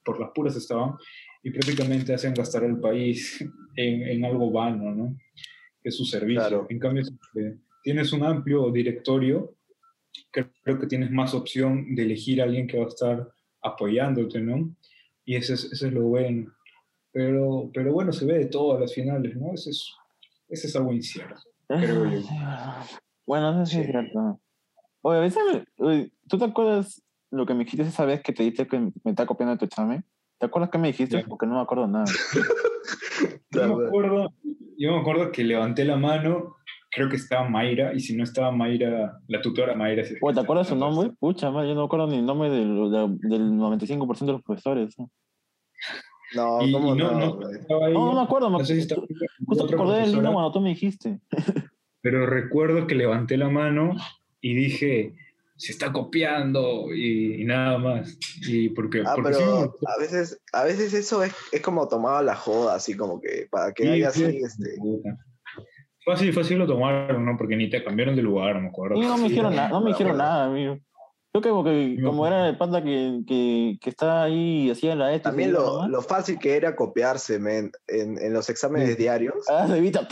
por las puras estaban y prácticamente hacen gastar al país en, en algo vano, ¿no? Que es su servicio. Claro. En cambio, tienes un amplio directorio, creo que tienes más opción de elegir a alguien que va a estar apoyándote, ¿no? Y eso es, eso es lo bueno. Pero, pero bueno, se ve de todo a las finales, ¿no? Eso es, eso es algo incierto. creo yo. Bueno, eso sí es cierto. Oye, a veces, oye, ¿tú te acuerdas lo que me dijiste esa vez que te dijiste que me está copiando tu examen? ¿Te acuerdas qué me dijiste? Ya. Porque no me acuerdo nada. Yo me, acuerdo, yo me acuerdo que levanté la mano, creo que estaba Mayra, y si no estaba Mayra, la tutora Mayra. si es que Oye, ¿te acuerdas su nombre? Pucha, madre, yo no me acuerdo ni el nombre del, de- del 95% de los profesores. ¿no? No, esto. Y, ¿cómo y no, no? no, güey? estaba ella, No, no me acuerdo. me- no sé si estaba justo recordé el lindo cuando tú me dijiste. pero recuerdo que levanté la mano y dije, se está copiando y, y nada más. Y porque, Ah, porque pero a veces, a veces eso es, es como tomado a la joda, así como que para que Sí, haya sí, así, este. Fácil, fácil lo tomaron, ¿no? Porque ni te cambiaron de lugar, me acuerdo. Y no me Sí, dijeron nada, no me dijeron nada, amigo. Yo creo que como era el panda que, que, que está ahí y hacía la ETI. También lo, lo fácil que era copiarse, men, en, en los exámenes Sí. diarios. Ah, se evita.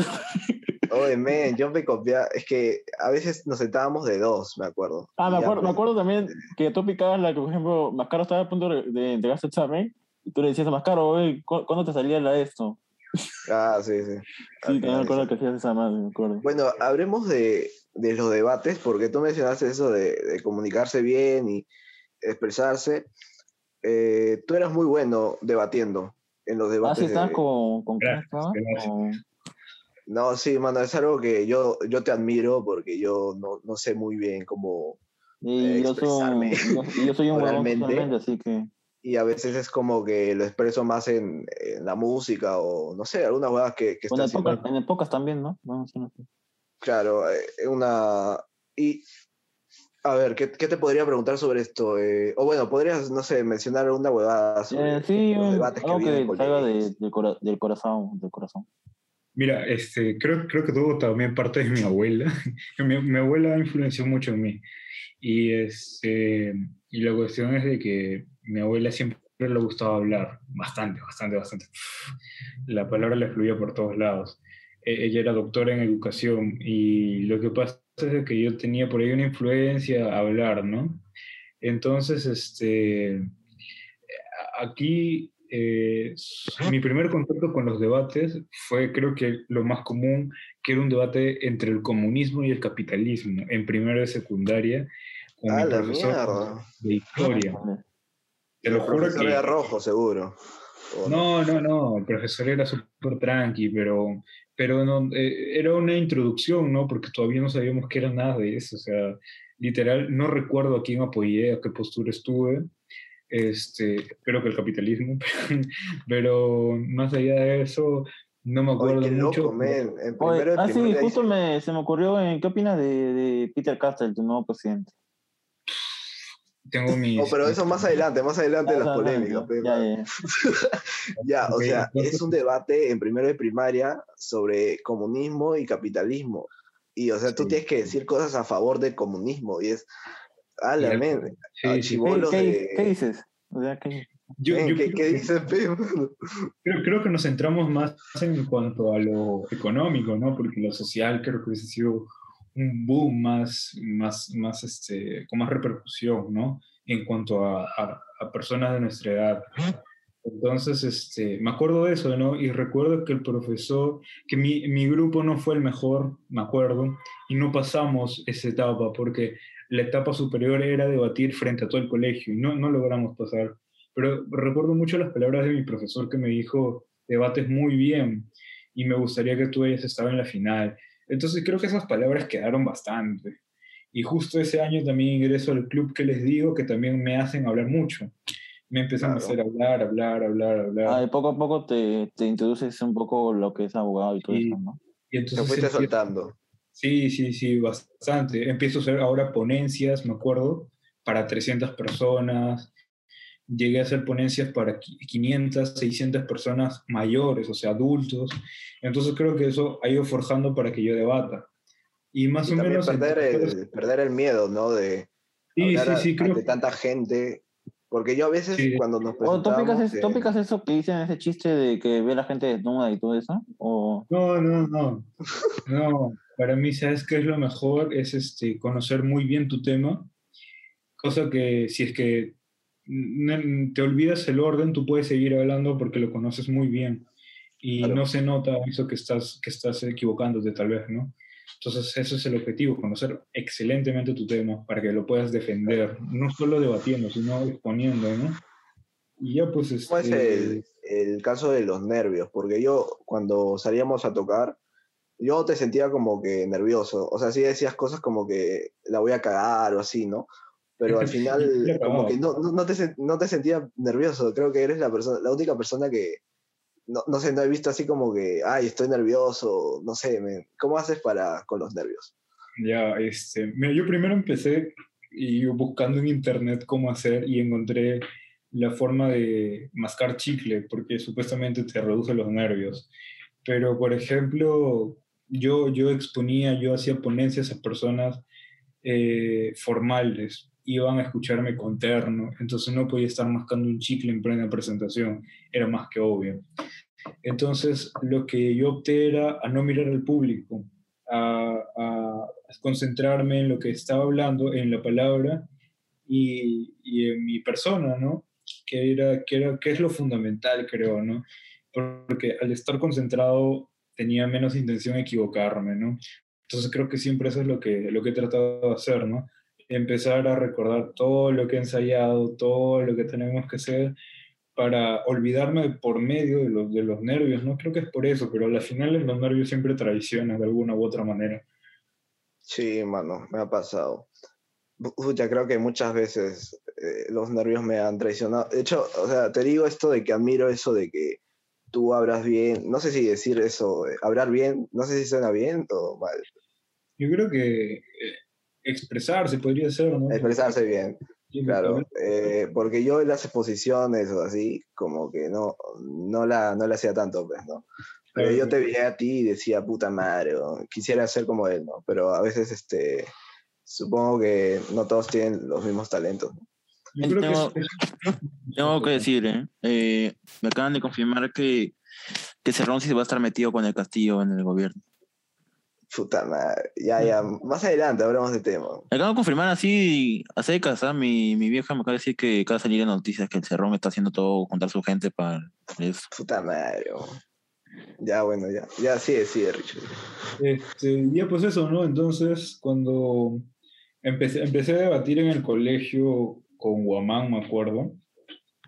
Oye, men, yo me copiaba, es que a veces nos sentábamos de dos, me acuerdo. Ah, me acuerdo, me pues, acuerdo también que tú picabas la que, por ejemplo, Mascaro estaba a punto de, de entregar su examen y tú le decías a Mascaro, oye, ¿cu- ¿cuándo te salía la esto? Ah, sí, sí. Sí, también me acuerdo sí. que hacías esa madre, me acuerdo. Bueno, hablemos de, de los debates, porque tú mencionaste eso de, de comunicarse bien y expresarse. Eh, tú eras muy bueno debatiendo en los Ah, debates. sí, estabas de- con, con Gracias, No, sí, mano, es algo que yo, yo te admiro porque yo no, no sé muy bien cómo... Y yo soy, expresarme yo, y yo soy un huevón así que... Y a veces es como que lo expreso más en, en la música o no sé, algunas huevas que, que Bueno, está en, podcast también, ¿no? Vamos a decirlo así. Claro, eh, una... Y, a ver, ¿qué, qué te podría preguntar sobre esto? Eh, o bueno, podrías, no sé, mencionar una huevada sobre Eh, sí, los debates que algo que con salga de- del, cora- del corazón, del corazón. Mira, este, creo, creo que tuvo también parte de mi abuela. mi, mi abuela influenció mucho en mí. Y, este, y la cuestión es de que mi abuela siempre le gustaba hablar, bastante, bastante, bastante. La palabra le fluía por todos lados. E- Ella era doctora en educación y lo que pasa es que yo tenía por ahí una influencia a hablar, ¿no? Entonces, este, aquí eh, mi primer contacto con los debates fue creo que lo más común, que era un debate entre el comunismo y el capitalismo, en primero de secundaria, con Ah, mi la profesor mierda. de historia. Te lo El juro profesor que... era rojo, seguro. ¿O No, no, no, el profesor era súper tranqui, pero, pero no, eh, era una introducción, ¿no? Porque todavía no sabíamos que era nada de eso, o sea, literal, no recuerdo a quién apoyé, a qué postura estuve, este, creo que el capitalismo, pero más allá de eso, no me acuerdo Oye, qué mucho. loco. En Oye, ah, sí, justo me, se me ocurrió, en, ¿qué opinas de, de Peter Castell, tu nuevo presidente? Tengo mis... No, pero eso más adelante, más adelante de Ah, las no, no, polémicas. ya, pe, ya, ya. Ya, o sea, es un debate en primero de primaria sobre comunismo y capitalismo. Y, o sea, tú Sí. tienes que decir cosas a favor del comunismo. Y es, a la men, Sí, sí. ¿Qué, chibolos qué- de... qué dices? O sea, ¿qué- Yo- yo ¿qué, creo qué dices? Creo, creo que nos centramos más en cuanto a lo económico, ¿no? Porque lo social creo que hubiese sido un boom más, más, más este, con más repercusión, ¿no? En cuanto a, a- a personas de nuestra edad. Entonces, este, me acuerdo de eso, ¿no? Y recuerdo que el profesor, que mi, mi grupo no fue el mejor, me acuerdo, y no pasamos esa etapa porque la etapa superior era debatir frente a todo el colegio y no, no logramos pasar. Pero recuerdo mucho las palabras de mi profesor que me dijo, debates muy bien y me gustaría que tú hayas estado en la final. Entonces creo que esas palabras quedaron bastante. Y justo ese año también ingreso al club que les digo que también me hacen hablar mucho. Me empiezan a Claro. hacer hablar, hablar, hablar, hablar. Ah, y poco a poco te, te introduces un poco lo que es abogado y todo Sí. eso, ¿no? y Te entonces fuiste empiezo- soltando. Sí, sí, sí, bastante. Empiezo a hacer ahora ponencias, me acuerdo, para 300 personas. Llegué a hacer ponencias para qui- 500, 600 personas mayores, o sea, adultos. Entonces creo que eso ha ido forjando para que yo debata. Y más Y o también menos... perder entonces- el, perder el miedo, ¿no? De Sí, hablar sí, sí, a- creo que... tanta gente. Porque yo a veces Sí. cuando nos ¿O tú aplicas, presentábamos... es- tú aplicas eso que dicen ese chiste de que ve a la gente desnuda y todo eso? ¿O No, no, no. No, para mí, ¿sabes qué es lo mejor? Es este, conocer muy bien tu tema. Cosa que si es que te olvidas el orden, tú puedes seguir hablando porque lo conoces muy bien. Y Claro. no se nota eso que estás, que estás equivocándote tal vez, ¿no? Entonces, eso es el objetivo, conocer excelentemente tu tema para que lo puedas defender, no solo debatiendo, sino exponiendo, ¿no? Y ya pues... ¿Cómo es este, el, el caso de los nervios? Porque yo, cuando salíamos a tocar, yo te sentía como que nervioso. O sea, sí decías cosas como que la voy a cagar o así, ¿no? Pero al final, como que no, no, te, no te sentía nervioso. Creo que eres la, persona, la única persona que, no, no sé, no he visto así como que, ay, estoy nervioso, no sé. ¿cómo haces para con los nervios? Ya, este, mira, yo primero empecé y buscando en internet cómo hacer y encontré la forma de mascar chicle, porque supuestamente te reduce los nervios. Pero, por ejemplo, yo, yo exponía, yo hacía ponencias a personas eh, formales, iban a escucharme con terno, entonces no podía estar mascando un chicle en plena presentación, era más que obvio. Entonces, lo que yo opté era a no mirar al público, a, a concentrarme en lo que estaba hablando, en la palabra y, y en mi persona, ¿no? Que, era, que, era, que es lo fundamental, creo, ¿no? Porque al estar concentrado tenía menos intención de equivocarme, ¿no? Entonces creo que siempre eso es lo que, lo que he tratado de hacer, ¿no? Empezar a recordar todo lo que he ensayado, todo lo que tenemos que hacer para olvidarme por medio de los, de los nervios, ¿no? Creo que es por eso, pero al final los nervios siempre traicionan de alguna u otra manera. Sí, mano, me ha pasado. Ya creo que muchas veces eh, los nervios me han traicionado. De hecho, o sea, te digo esto de que admiro eso de que tú hablas bien. No sé si decir eso, eh, hablar bien, no sé si suena bien o mal. Yo creo que eh, expresarse podría ser, ¿no? Expresarse bien, claro. Eh, porque yo en las exposiciones o así, como que no, no, la, no la hacía tanto, pues, ¿no? Pero yo te veía a ti y decía, puta madre, o quisiera ser como él, ¿no? Pero a veces, este, supongo que no todos tienen los mismos talentos. ¿no? Yo creo que Tengo- es- Tengo que decir, ¿eh? Eh, me acaban de confirmar que, que Cerrón sí va a estar metido con el Castillo en el gobierno. Puta madre. Ya, ya. Más adelante hablamos de tema. Me acaban de confirmar así, a secas, ¿ah? mi, mi vieja me acaba de decir que acaba de salir en noticias que el Cerrón está haciendo todo contra su gente para eso. Puta madre. Ya, bueno, ya. Ya, sigue, sigue, Richard. Este, ya pues eso, ¿no? Entonces, cuando empecé, empecé a debatir en el colegio con Guamán, me acuerdo,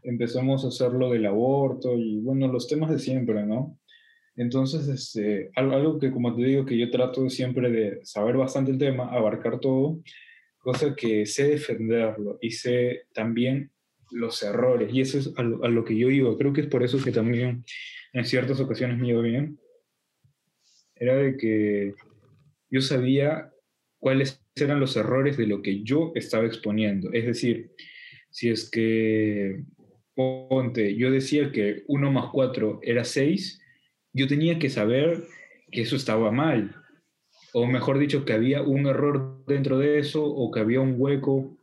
empezamos a hacer lo del aborto y, bueno, los temas de siempre, ¿no? Entonces, este, algo, algo que, como te digo, que yo trato siempre de saber bastante el tema, abarcar todo, cosa que sé defenderlo y sé también los errores. Y eso es a lo, a lo que yo iba. Creo que es por eso que también en ciertas ocasiones me iba bien. Era de que yo sabía cuáles eran los errores de lo que yo estaba exponiendo. Es decir, si es que, ponte, yo decía que 1 más 4 era 6, yo tenía que saber que eso estaba mal. O mejor dicho, que había un error dentro de eso o que había un hueco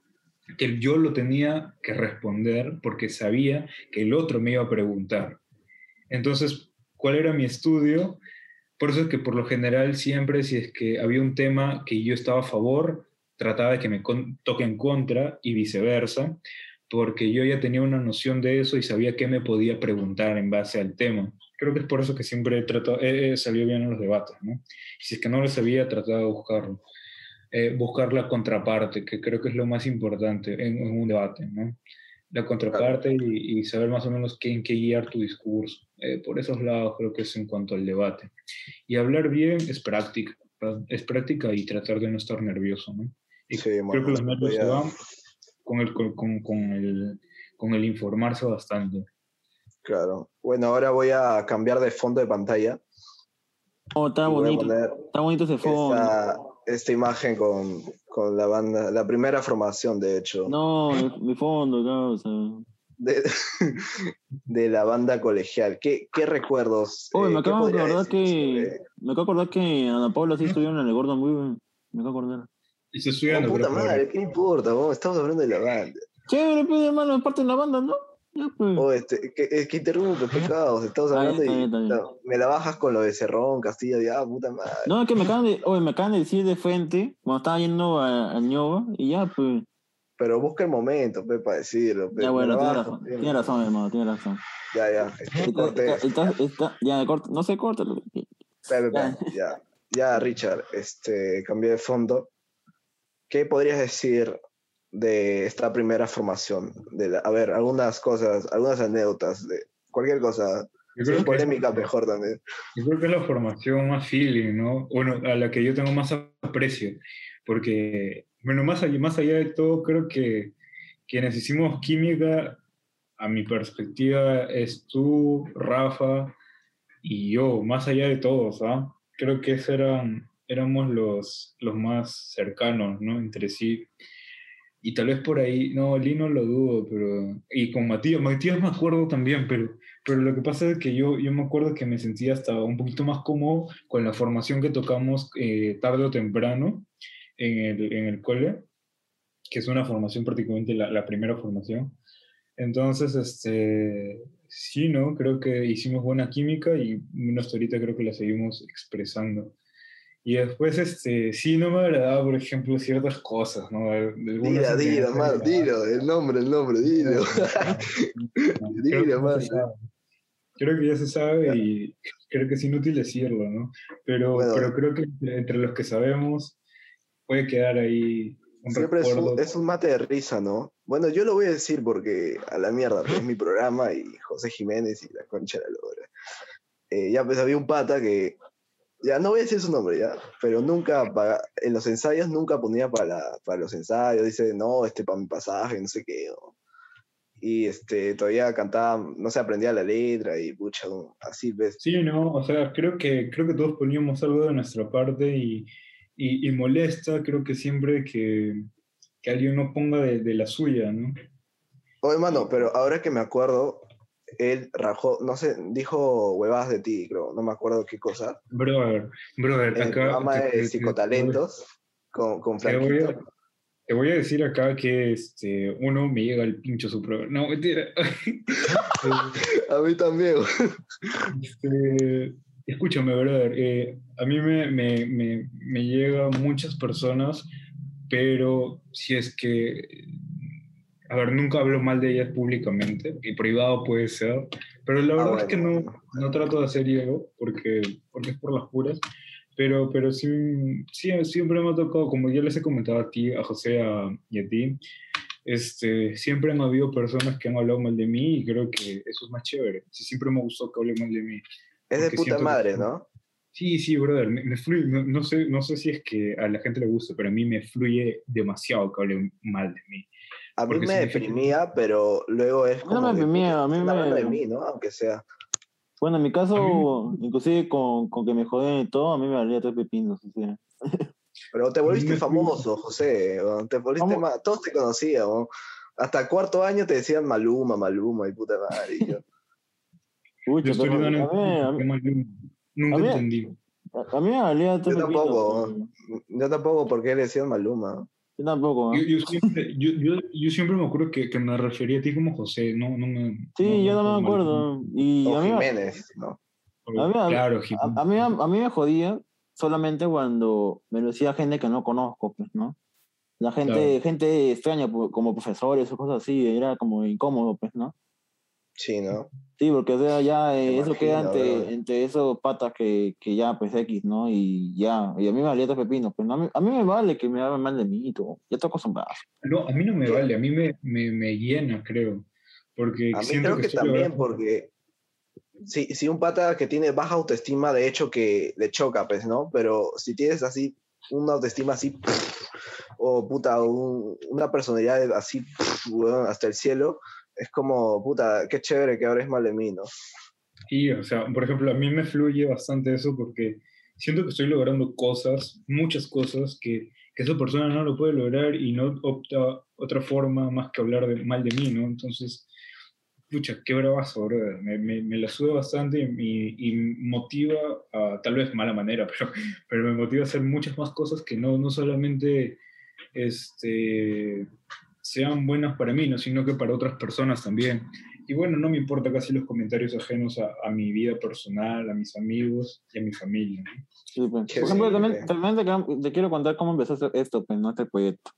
que yo lo tenía que responder porque sabía que el otro me iba a preguntar. Entonces, ¿cuál era mi estudio? Por eso es que por lo general siempre si es que había un tema que yo estaba a favor, trataba de que me toque en contra y viceversa, porque yo ya tenía una noción de eso y sabía qué me podía preguntar en base al tema. Creo que es por eso que siempre he, tratado, he salido bien en los debates, ¿no? si es que no lo sabía, trataba de buscarlo. Eh, buscar la contraparte, que creo que es lo más importante en, en un debate, ¿no? La contraparte y, y, saber más o menos qué, en qué guiar tu discurso. Eh, por esos lados creo que es en cuanto al debate. Y hablar bien es práctica, es práctica y tratar de no estar nervioso, ¿no? Y Sí, creo bueno, que los nervios se van con el, con, con- con el, con el informarse bastante. Claro. Bueno, ahora voy a cambiar de fondo de pantalla. Oh, está bonito. Está bonito ese fondo. esta, esta imagen con, con la banda, la primera formación, de hecho, No, mi, fondo, causa. de, de la banda colegial. ¿Qué, qué recuerdos? Oye, eh, me qué acabo de podría acordar que. sobre- Me acabo de acordar que Ana Paula sí estuvieron en el Gordon muy bien. Me acabo de acordar. Y se Oh, estudiando, puta pero madre, ¿qué importa? vos? Estamos hablando de la banda. Chévere, pues, hermano, es parte de la banda, ¿no? Pues. Oh, este, que, es que interrumpe, pecados. Estamos hablando está y está me la bajas con lo de Cerrón, Castillo, ya, puta madre. No, es que me acaban de, oye, me acaban de decir de frente, cuando estaba yendo a, a Ñova, y ya, pues. Pero busca el momento, pe, para decirlo. pe, Ya, bueno, tiene razón, tiene razón, hermano, tiene razón. Ya, ya. este, Está, corte está, esto. está- ya, corta, no se corta. Espera, Ya. ya, ya, Richard, este, cambié de fondo. ¿Qué podrías decir de esta primera formación? De la- a ver, algunas cosas, algunas anécdotas, de cualquier cosa. Yo creo, que, polémica, mejor también. yo creo que es la formación más feeling, ¿no? Bueno, a la que yo tengo más aprecio, porque, bueno, más allá, más allá de todo, creo que quienes hicimos química, a mi perspectiva, es tú, Rafa y yo, más allá de todos, ¿ah? Creo que esos eran, éramos los, los más cercanos, ¿no? Entre sí. Y tal vez por ahí, no, Lino lo dudo, pero... Y con Matías, Matías me acuerdo también, pero, pero lo que pasa es que yo, yo me acuerdo que me sentía hasta un poquito más cómodo con la formación que tocamos eh, tarde o temprano en el, en el cole, que es una formación prácticamente la, la primera formación. Entonces, este, sí, ¿no? Creo que hicimos buena química y hasta ahorita creo que la seguimos expresando. Y después, este, sí, no me agradaba, por ejemplo, ciertas cosas, ¿no? Dilo, dilo, que- dilo, el nombre, el nombre, dilo. Dilo. Creo que ya se sabe y creo que es inútil decirlo, ¿no? Pero, Bueno. pero creo que entre, los que sabemos puede quedar ahí un Siempre es un, es un mate de risa, ¿no? Bueno, yo lo voy a decir porque a la mierda, es mi programa y José Jiménez y la concha de la lora. Eh, ya, pues había un pata que, ya no voy a decir su nombre, ya, pero nunca, paga- en los ensayos nunca ponía para, para los ensayos, dice, no, este para mi pasaje, no sé qué. ¿no? Y este, todavía cantaba, no se aprendía la letra y pucha, así ves. Sí, no, o sea, creo que, creo que todos poníamos algo de nuestra parte y, y, y molesta, creo que siempre que, que alguien no ponga de, de la suya, ¿no? Oye, mano, pero ahora que me acuerdo, él rajó, no sé, dijo huevadas de ti, creo, no me acuerdo qué cosa. Brother, brother, el acá... programa te- de te- psicotalentos con, con Te voy, Franquito. a, te voy a decir acá que este, uno me llega al pincho su programa. No, mentira. A mí también. Este, escúchame, brother. eh, a mí me, me, me, me llegan muchas personas, pero si es que. A ver, nunca hablo mal de ellas públicamente, y privado puede ser, pero la Ah, verdad es que no, no trato de hacer ego, porque, porque es por las puras, pero, pero sí, sí, siempre me ha tocado, como ya les he comentado a ti, a José a- y a ti, este, siempre han habido personas que han hablado mal de mí y creo que eso es más chévere. Sí, siempre me gustó que hablen mal de mí. Es de puta siento que- madre, ¿no? Sí, sí, brother, me, me fluye, no, no sé, no sé si es que a la gente le gusta, pero a mí me fluye demasiado que hablen mal de mí. A mí me deprimía, pero luego es mí no como me deprimía, a mí hablando me- de mí, ¿no? Aunque sea. Bueno, en mi caso, inclusive con, con que me joden y todo, a mí me valía tres pepinos. O sea. Pero te volviste famoso, José. Te volviste ma- Todos te conocían. weón. Hasta cuarto año te decían Maluma, Maluma y puta madre. y yo, Pucha, Yo estoy pero a mí, a mí- Nunca a mí- entendí. a mí me valía tres Yo pepinos. tampoco. pero- yo tampoco, porque le decían Maluma? Yo tampoco. ¿eh? Yo, yo siempre, yo, yo, yo siempre me acuerdo que, que me refería a ti como José, no, no me... Sí, yo no me acuerdo. Y O a mí, Jiménez, ¿no? A mí- a- claro, a, Jiménez. a mí, a mí me jodía solamente cuando me lo decía gente que no conozco, pues, ¿no? La gente, Claro. gente extraña, pu- como profesores o cosas así, era como incómodo, pues, ¿no? Sí, ¿no? Sí, porque o sea, ya eh, Me eso queda entre, entre esos patas que, que ya, pues, X, ¿no? Y ya, y a mí me valía tres pepinos, pues, ¿no? A mí, a mí me vale que me hablen mal de mí y todo. Ya estoy acostumbrado. No, a mí no me vale, a mí me, me, me llena, creo. Porque A mí creo que, estoy también, porque si, si un pata que tiene baja autoestima, de hecho que le choca, pues, ¿no? Pero si tienes así una autoestima así, o puta, un- una personalidad así, hasta el cielo, es como, puta, qué chévere que hables mal de mí, ¿no? Sí, o sea, por ejemplo, a mí me fluye bastante eso porque siento que estoy logrando cosas, muchas cosas que, esa persona no lo puede lograr y no opta otra forma más que hablar mal de mí, ¿no? Entonces, pucha, qué bravazo, brother. Me, me, la sube bastante y, y motiva, tal vez mala manera, pero, pero me motiva a hacer muchas más cosas que no, no solamente este, sean buenas para mí, ¿no? sino que para otras personas también. Y bueno, no me importa casi los comentarios ajenos a, a mi vida personal, a mis amigos y a mi familia. ¿no? Sí, pues. Por ejemplo, también, también te, quiero- te quiero contar cómo empezó este- esto, pues, ¿no? Este proyecto.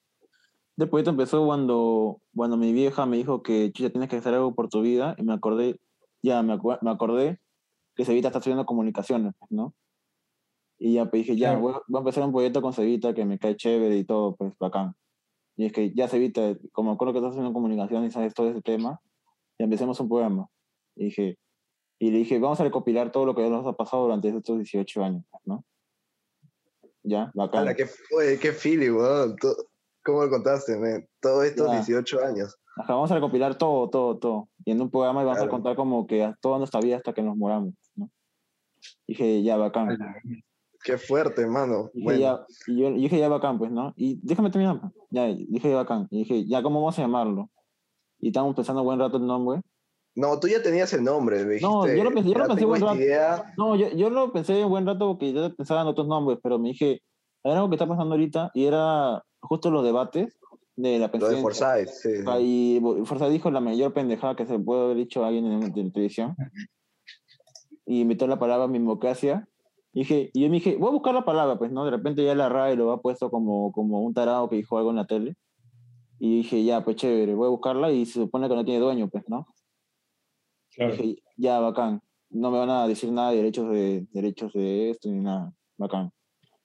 Este proyecto empezó cuando, cuando mi vieja me dijo que ya tienes que hacer algo por tu vida y me acordé, ya me, acu- me acordé que Cevita está estudiando comunicaciones, ¿no? Y ya pues, dije, ya, Claro. voy, a- voy a empezar un proyecto con Cevita que me cae chévere y todo, pues, bacán. Y es que ya Cevita, como me acuerdo que estás haciendo comunicación y sabes todo ese tema, ya empecemos un programa. Y dije, y le dije, vamos a recopilar todo lo que nos ha pasado durante estos 18 años, ¿no? Ya, bacán. Ala, qué, qué feeling, weón. ¿Cómo lo contaste, man? Todos estos Ya. 18 años. Ajá, vamos a recopilar todo, todo, todo. Y en un programa y vamos a Claro. contar como que a toda nuestra vida hasta que nos moramos, ¿no? Dije, ya, bacán. Ala, Qué fuerte, mano. Dije, Bueno, ya, y yo y dije, ya, bacán, pues, ¿no? Y déjame terminar. pues. Ya, dije, ya, bacán. Y dije, ya, ¿cómo vamos a llamarlo? Y estábamos pensando buen rato el nombre. no, tú ya tenías el nombre, me dijiste. No, yo lo pensé- yo lo "Ya pensé buen rato". idea. No, yo, yo lo pensé un buen rato porque yo pensaba en otros nombres, pero me dije, hay algo que está pasando ahorita y era justo los debates de la Lo de. Forsyth, sí. Y Forza dijo la mayor pendejada que se puede haber dicho a alguien en, en televisión. Y invitó la palabra mimocracia. Y, dije, y yo me dije, voy a buscar la palabra, pues, ¿no? De repente ya la RAE lo ha puesto como, como un tarado que dijo algo en la tele. Y dije, ya, pues chévere, voy a buscarla y se supone que no tiene dueño, pues, ¿no? claro. Dije, ya, bacán. No me van a decir nada de derechos de, derechos de esto ni nada. Bacán.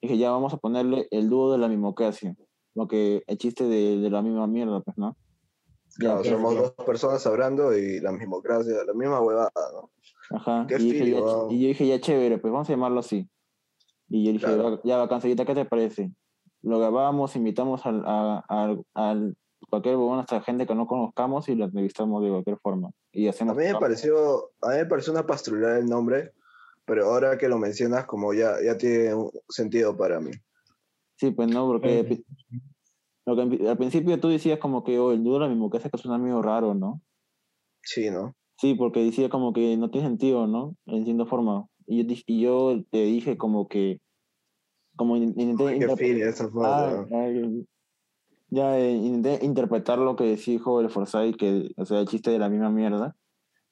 Dije, ya vamos a ponerle el dúo de la mimocracia. Lo que, el chiste de, de la misma mierda, pues, ¿no? Ya, Claro, claro, somos claro. dos personas hablando y la mismocracia, la misma huevada, ¿no? Ajá. Qué y, dije, ya, y yo dije, ya chévere, pues vamos a llamarlo así. Y yo dije, Claro. "Va- ya bacán, ¿qué te parece? Lo grabamos, invitamos al, a, al- al- cualquier bueno, hasta gente que no conozcamos y lo entrevistamos de cualquier forma. Y A mí me pareció, a mí me pareció una pastrulada el nombre, pero ahora que lo mencionas, como ya, ya tiene un sentido para mí. Sí, pues no, porque Claro. lo que al principio tú decías como que oh, el dúo de la mimocracia que suena medio raro, ¿no? Sí, ¿no? Sí, porque decía como que no tiene sentido, ¿no? En cierta forma. Y yo, y yo te dije como que, como in- intenté feeling esa fue, Ah, ay, ya eh, intenté interpretar lo que dijo el Forsyth, que, o sea, el chiste de la misma mierda.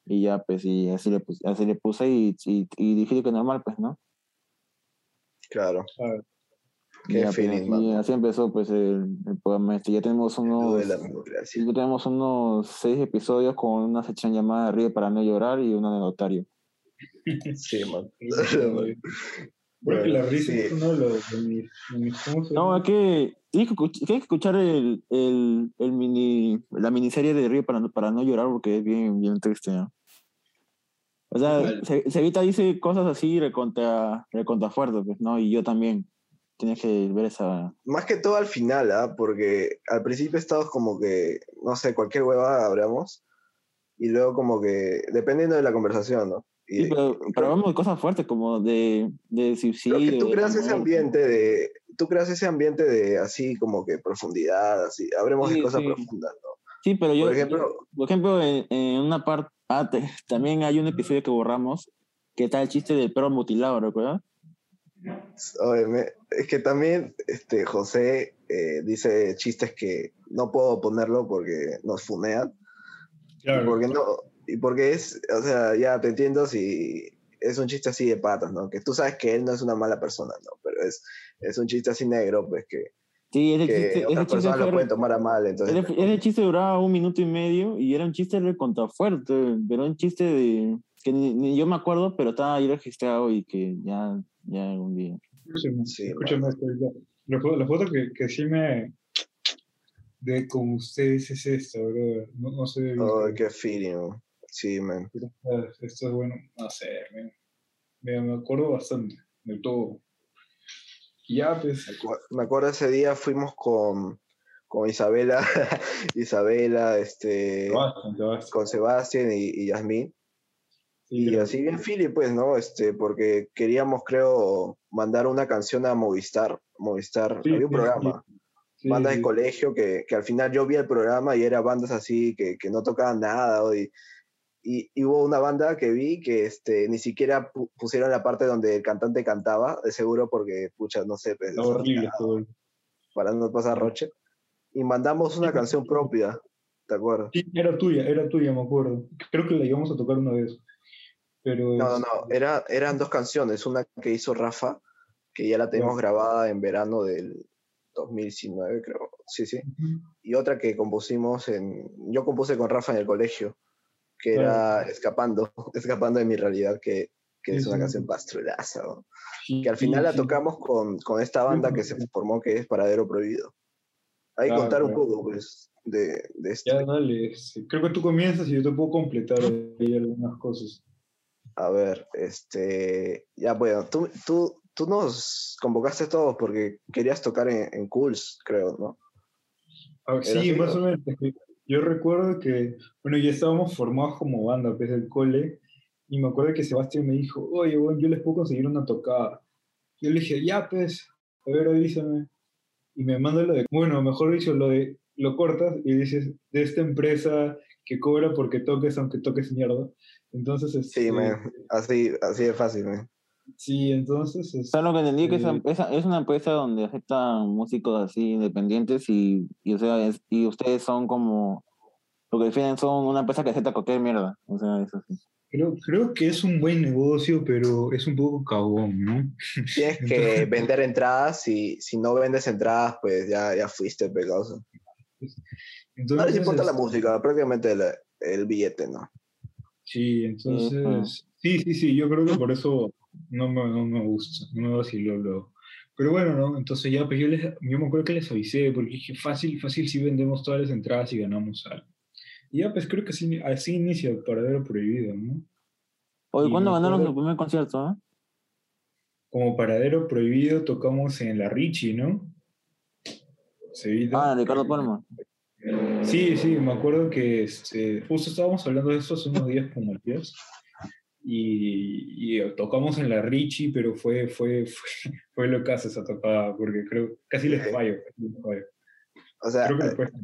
Y ya, pues, y así le puse, así le puse y, y, y dije que normal, pues, ¿no? Claro. Claro. Y Qué ya, pues, feeling, así, así empezó, pues, el, el programa este. Ya tenemos unos, de la ya tenemos unos seis episodios con una sección llamada Ríe para no llorar y un anecdotario. Sí, man. Creo que la risa Sí. es uno de los de de mis- ¿cómo se No, es que tienes que, que escuchar el, el, el mini, la miniserie de Río para, no- para no llorar porque es bien, bien triste, ¿no? O sea, Cevita dice cosas así recontra, recontra fuerte, pues, ¿no? Y yo también. Tienes que ver esa... Más que todo al final, ¿ah? Porque al principio estábamos como que, no sé, cualquier hueva hablamos. Y luego como que, dependiendo de la conversación, ¿no? sí, pero, pero hablamos de cosas fuertes, como de, de suicidio. tú creas ese ambiente de, tú creas ese ambiente de así como que profundidad, así, habremos de cosas profundas, ¿no? Sí, pero yo, por ejemplo, por ejemplo en, una parte, ah, también hay un episodio que borramos, que está el chiste del perro mutilado, ¿recuerdas? Es que también este, José eh, dice chistes que no puedo ponerlo porque nos funean. Claro. Y porque, no, y porque es, o sea, ya te entiendo si es un chiste así de patas, ¿no? Que tú sabes que él no es una mala persona, ¿no? Pero es, es un chiste así negro, pues que, Sí, ese chiste, otras personas lo pueden tomar a mal. Entonces, ese, chiste duraba un minuto y medio y era un chiste de fuerte, pero un chiste de que ni, yo me acuerdo, pero estaba ahí registrado y que ya, ya algún día. Sí, escúchame, la, foto, la foto que, que sí me de con ustedes es esta, bro. No, no sé. Oh, qué feeling. Sí, man. Esto es bueno, no sé, me, me acuerdo bastante de todo. Ya, pues. Me acuerdo ese día fuimos con, con Isabela, Isabela, este, con Sebastián y, y Yasmín. Y así bien Philly, pues, ¿no? Este, porque queríamos, creo, mandar una canción a Movistar. Movistar, había un programa. bandas de colegio que, que, al final yo vi el programa y eran bandas así que, que no tocaban nada. Y, y, hubo una banda que vi que este, ni siquiera pusieron la parte donde el cantante cantaba, de seguro porque, pucha, no sé, pues, horrible, para no pasar roche. Y mandamos una canción propia, ¿te acuerdas? Sí, era tuya, era tuya, me acuerdo. Creo que la íbamos a tocar una vez. Pero no, no, no, era, eran dos canciones, una que hizo Rafa, que ya la tenemos grabada en verano del 2019, creo, sí, sí, y otra que compusimos en, yo compuse con Rafa en el colegio, que era Escapando, Escapando de mi realidad, que, que es una canción pastrulaza, que al final la tocamos con, con, esta banda que se formó que es Paradero Prohibido. Ahí contar un poco, pues, de, de esto. Ya, dale. Creo que tú comienzas y yo te puedo completar ahí algunas cosas. A ver, este, ya bueno, tú, tú, tú nos convocaste todos porque querías tocar en, en Cools, creo, ¿no? Ah, sí, más o menos. Yo recuerdo que, bueno, ya estábamos formados como banda, pues, del cole, y me acuerdo que Sebastián me dijo, oye, bueno, yo les puedo conseguir una tocada. Yo le dije, ya, pues, a ver, avísame. Y me manda lo de, bueno, mejor dicho, lo de, lo cortas y dices, de esta empresa que cobra porque toques, aunque toques mierda. Entonces, este, sí, así, así de fácil, man. Sí, entonces... Este, lo que entendí que esa, esa, es una empresa donde aceptan músicos así independientes y, y, o sea, y ustedes son como... Lo que definen son una empresa que acepta cualquier mierda. O sea, eso sí. Creo, creo que es un buen negocio, pero es un poco cagón, ¿no? Tienes que vender entradas y si no vendes entradas, pues ya, ya fuiste pegazo. Entonces, no les importa la música, prácticamente el, el billete, ¿no? Sí, entonces... Sí, sí, sí, yo creo que por eso no me, no me gusta, no me vaciló luego. Pero bueno, ¿no? Entonces ya, pues yo, les, yo me acuerdo que les avisé, porque dije, fácil, fácil si vendemos todas las entradas y ganamos algo. Y ya, pues creo que así, así inicia Paradero Prohibido, ¿no? Oye, ¿cuándo ganaron su primer concierto, eh? Como Paradero Prohibido tocamos en la Richie, ¿no? Ah, Ricardo Palma. Sí, sí, me acuerdo que este, justo estábamos hablando de eso hace unos días con Matías y, y, tocamos en la Richie, pero fue, fue, fue, fue lo que hace esa tocada, porque creo casi les fallo. O sea,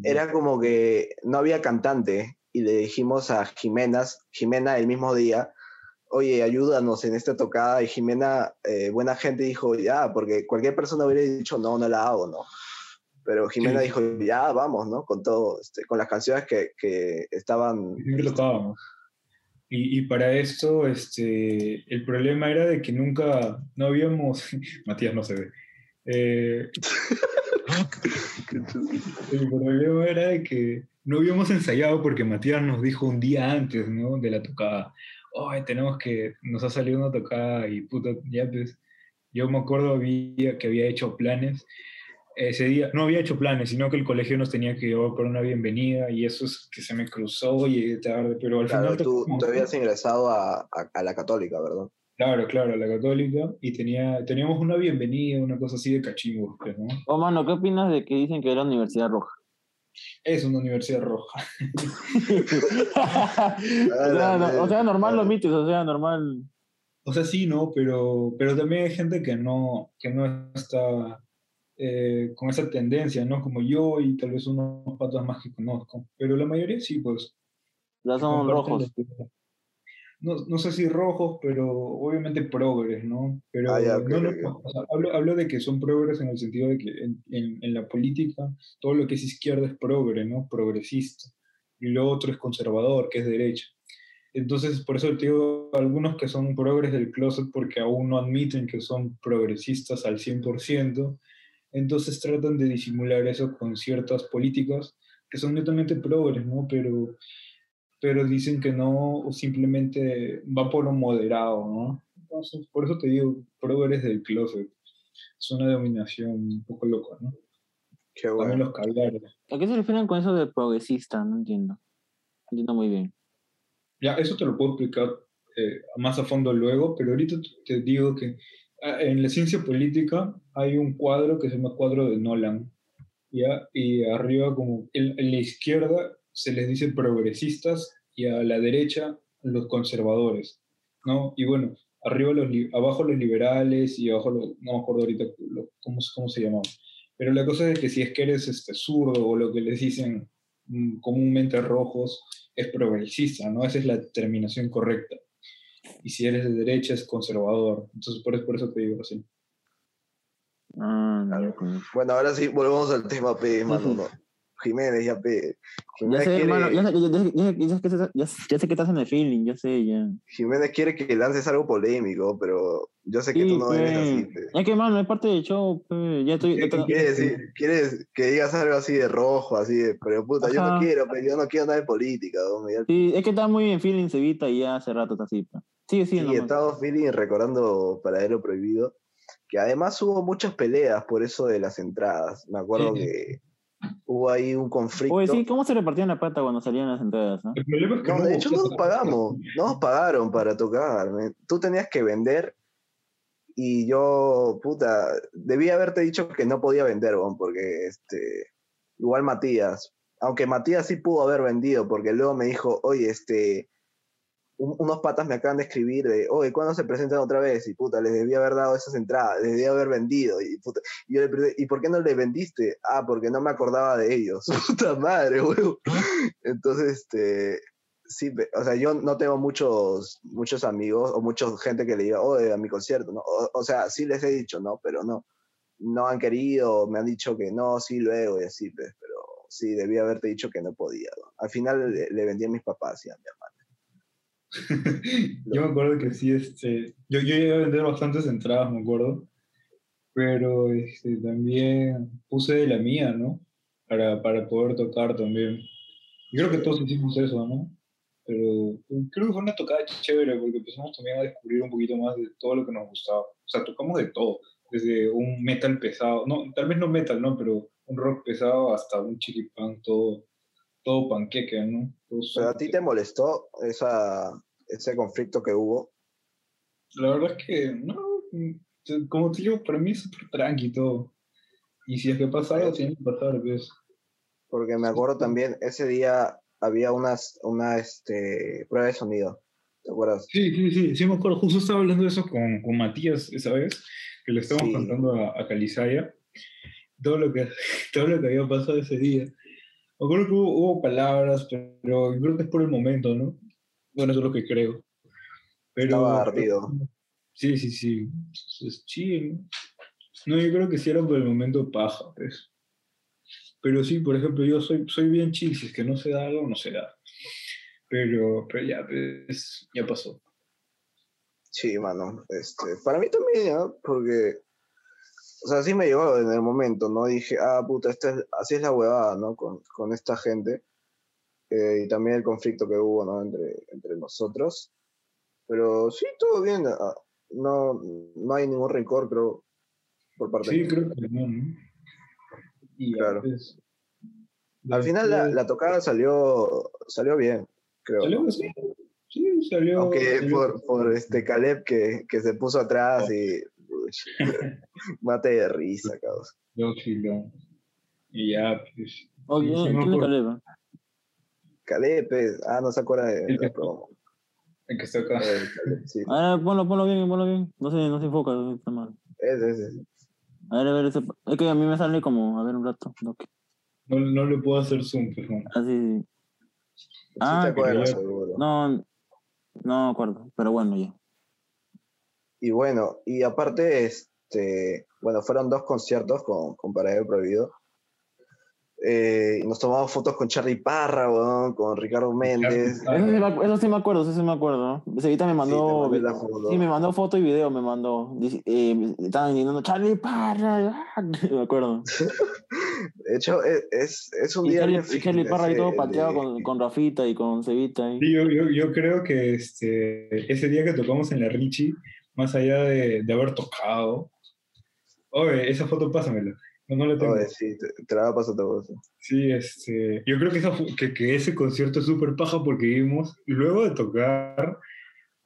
era como que no había cantante y le dijimos a Jimena, Jimena el mismo día, oye, ayúdanos en esta tocada. Y Jimena, eh, buena gente, dijo, ya, porque cualquier persona hubiera dicho, no, no la hago, ¿no? Pero Jimena dijo, ya, vamos, ¿no? Con todo, este, con las canciones que, que estaban... Sí. Y, y, para esto, este, el problema era de que nunca, no habíamos, Matías no se ve, eh, el problema era de que no habíamos ensayado porque Matías nos dijo un día antes, ¿no? De la tocada, oh, tenemos que, nos ha salido una tocada y puta, ya pues, yo me acuerdo había, que había hecho planes ese día no había hecho planes, sino que el colegio nos tenía que llevar por una bienvenida y eso es que se me cruzó y llegué tarde, pero al Claro, final... tú, como- tú habías ingresado a, a- a la católica, ¿verdad? Claro, claro, a la católica y tenía, teníamos una bienvenida, una cosa así de cachimbos, pues, ¿no? Oh, mano, ¿qué opinas de que dicen que era Universidad Roja? Es una universidad roja. o, sea, no- o sea, normal lo omites, o sea, normal. O sea, sí, ¿no? Pero, pero también hay gente que no, que no está eh, con esa tendencia, ¿no? Como yo y tal vez unos patos más que conozco. Pero la mayoría sí, pues. Ya son rojos. la- No, no sé si rojos, pero obviamente progres, ¿no? Pero Ah, ya, ok, no, no, ok. o sea, hablo, hablo de que son progres en el sentido de que en, en- en la política todo lo que es izquierda es progre, ¿no? Progresista. Y lo otro es conservador, que es derecha. Entonces, por eso te digo, algunos que son progres del closet porque aún no admiten que son progresistas al 100%, entonces tratan de disimular eso con ciertas políticas que son netamente progres, ¿no? Pero, pero dicen que no, o simplemente va por lo moderado, ¿no? Entonces, por eso te digo, progres del closet. Es una denominación un poco loca, ¿no? Qué También bueno. los caviares. ¿A qué se refieren con eso de progresista? No entiendo. No entiendo muy bien. Ya, eso te lo puedo explicar eh, más a fondo luego, pero ahorita te digo que en la ciencia política hay un cuadro que se llama cuadro de Nolan, ¿ya? Y arriba como, en, la izquierda se les dice progresistas y a la derecha los conservadores, ¿no? Y bueno, arriba los, abajo los liberales y abajo los, no me acuerdo ahorita lo- cómo, cómo se llamaba. Pero la cosa es que si es que eres este, zurdo o lo que les dicen mm, comúnmente rojos, es progresista, ¿no? Esa es la terminación correcta. Y si eres de derecha es conservador. Entonces, por, eso- por eso te digo así. Ah, Claro. miércoles. Bueno, ahora sí, volvemos al tema P, mano. no. Jiménez, ya P. Ya Jiménez, quiere, ya, sé- ya, ya- ya- ya sé que estás- ya- ya sé que estás en el feeling, ya sé, ya. Jiménez quiere que lances algo polémico, pero yo sé que Sí, tú no eres pe. así. Pe. Es que, mano, es parte del show, pe. Ya estoy. ¿Qué- Quiere decir, quieres que digas algo así de rojo, así de, pero puta, yo no quiero, pero yo no quiero nada de política, Sí, es que está muy en feeling, se evita y ya hace rato está así, pe. Sigue, Sí, nomás. estamos feeling recordando Paradero Prohibido, que además hubo muchas peleas por eso de las entradas. Me acuerdo Sí. que hubo ahí un conflicto. Oye, sí, ¿cómo se repartían la plata cuando salían las entradas? no? El problema es que No, no de hecho no nos pagamos, no nos pagaron para tocar. men. Tú tenías que vender y yo, puta, debía haberte dicho que no podía vender, weón, porque este, igual Matías, aunque Matías sí pudo haber vendido, porque luego me dijo, oye, este, un- unos patas me acaban de escribir de, oye, ¿cuándo se presentan otra vez? Y puta, les debía haber dado esas entradas, les debía haber vendido. Y, puta, y yo le pregunté, ¿y por qué no le vendiste? Ah, porque no me acordaba de ellos. Puta madre, weón. Entonces, este, sí, o sea, yo no tengo muchos, muchos amigos o mucha gente que le diga, oye, a mi concierto, ¿no? O, sea, sí les he dicho, ¿no? Pero no, no han querido, me han dicho que no, sí, luego y así, pues, pero sí, debía haberte dicho que no podía. Al final le, le vendí a mis papás y a mi hermano. Yo me acuerdo que sí, este, yo, yo llegué a vender bastantes entradas, me acuerdo, pero este, también puse de la mía, ¿no? Para, para poder tocar también. Creo que todos hicimos eso, ¿no? Pero creo que fue una tocada chévere porque empezamos también a descubrir un poquito más de todo lo que nos gustaba. O sea, tocamos de todo, desde un metal pesado, no, tal vez no metal, ¿no? Pero un rock pesado hasta un chiripán todo, todo panqueque, ¿no? Todo Pero a ti te molestó esa, ese conflicto que hubo. La verdad es que, no, mm, como te digo, para mí es súper tranqui todo. Y si es que pasa algo, tiene que pasar, ¿ves? Porque me acuerdo también, ese día había unas, una este, prueba de sonido. ¿Te acuerdas? Sí, sí, sí, sí me acuerdo. Justo estaba hablando de eso con, con Matías esa vez, que le estábamos Sí. contando a, a Calizaya, todo lo, que, todo lo que había pasado ese día. Me acuerdo que hubo, hubo palabras, pero yo creo que es por el momento, ¿no? Bueno, eso es lo que creo. Pero, Estaba ardido. Sí, sí, sí. Es chill. No, yo creo que sí era por el momento paja, pues. Pero sí, por ejemplo, yo soy, soy bien chill, si es que no se da algo, no se da. Pero, pero ya, pues, ya pasó. Sí, mano. Este, para mí también, ¿no? Porque, o sea, sí me llegó en el momento, ¿no? Dije, ah, puta, esta es- así es la huevada, ¿no? Con, con esta gente. Eh, y también el conflicto que hubo, ¿no? Entre, entre nosotros. Pero sí, todo bien. ah, No, no hay ningún rencor, creo, por parte Sí, creo que no, ¿no? Y Claro. Al final la, la tocada salió, salió bien, creo. Salió así. Sí, salió. Aunque salió- por, por este Caleb que, que se puso atrás y mate de risa, cabrón. Yo sí, no. Y ya, pues. Oh, sí, ¿quién, sí es. Caleb? Caleb, pues, ah, no se acuerda de El la que- promo. El que está acá. Caleb, sí, A ver, ponlo, ponlo bien, ponlo bien. No se, no se enfoca, está mal. ese, ese. A ver, a ver, ese- es que a mí me sale como, a ver, un rato. No, que- No, no le puedo hacer zoom, no. así, Sí Ah, te acuerdas, pero seguro. no, no me acuerdo, pero bueno, ya. Y bueno, y aparte, este, bueno, fueron dos conciertos con, con Paradero Prohibido. Eh, y nos tomamos fotos con Charlie Parra, weón, con Ricardo Méndez. Eso sí, eso sí me acuerdo, eso sí me acuerdo. ¿no? Cevita me Sí, mandó, la foto. sí, me mandó foto y video, me mandó. Eh, estaban diciendo, Charlie Parra, me acuerdo. De hecho, es, es, es un Y día Charlie, y Charlie Parra ese, todo el pateado de- con, con Rafita y con Cevita. ahí. Sí, yo, yo, yo creo que este, ese día que tocamos en la Richie, más allá de, de haber tocado. Oye, esa foto pásamela. No, no la tengo. Oye, sí, te, te la va a pasar todo eso. Sí, este, yo creo que, esa que, que ese concierto es súper paja porque vimos, luego de tocar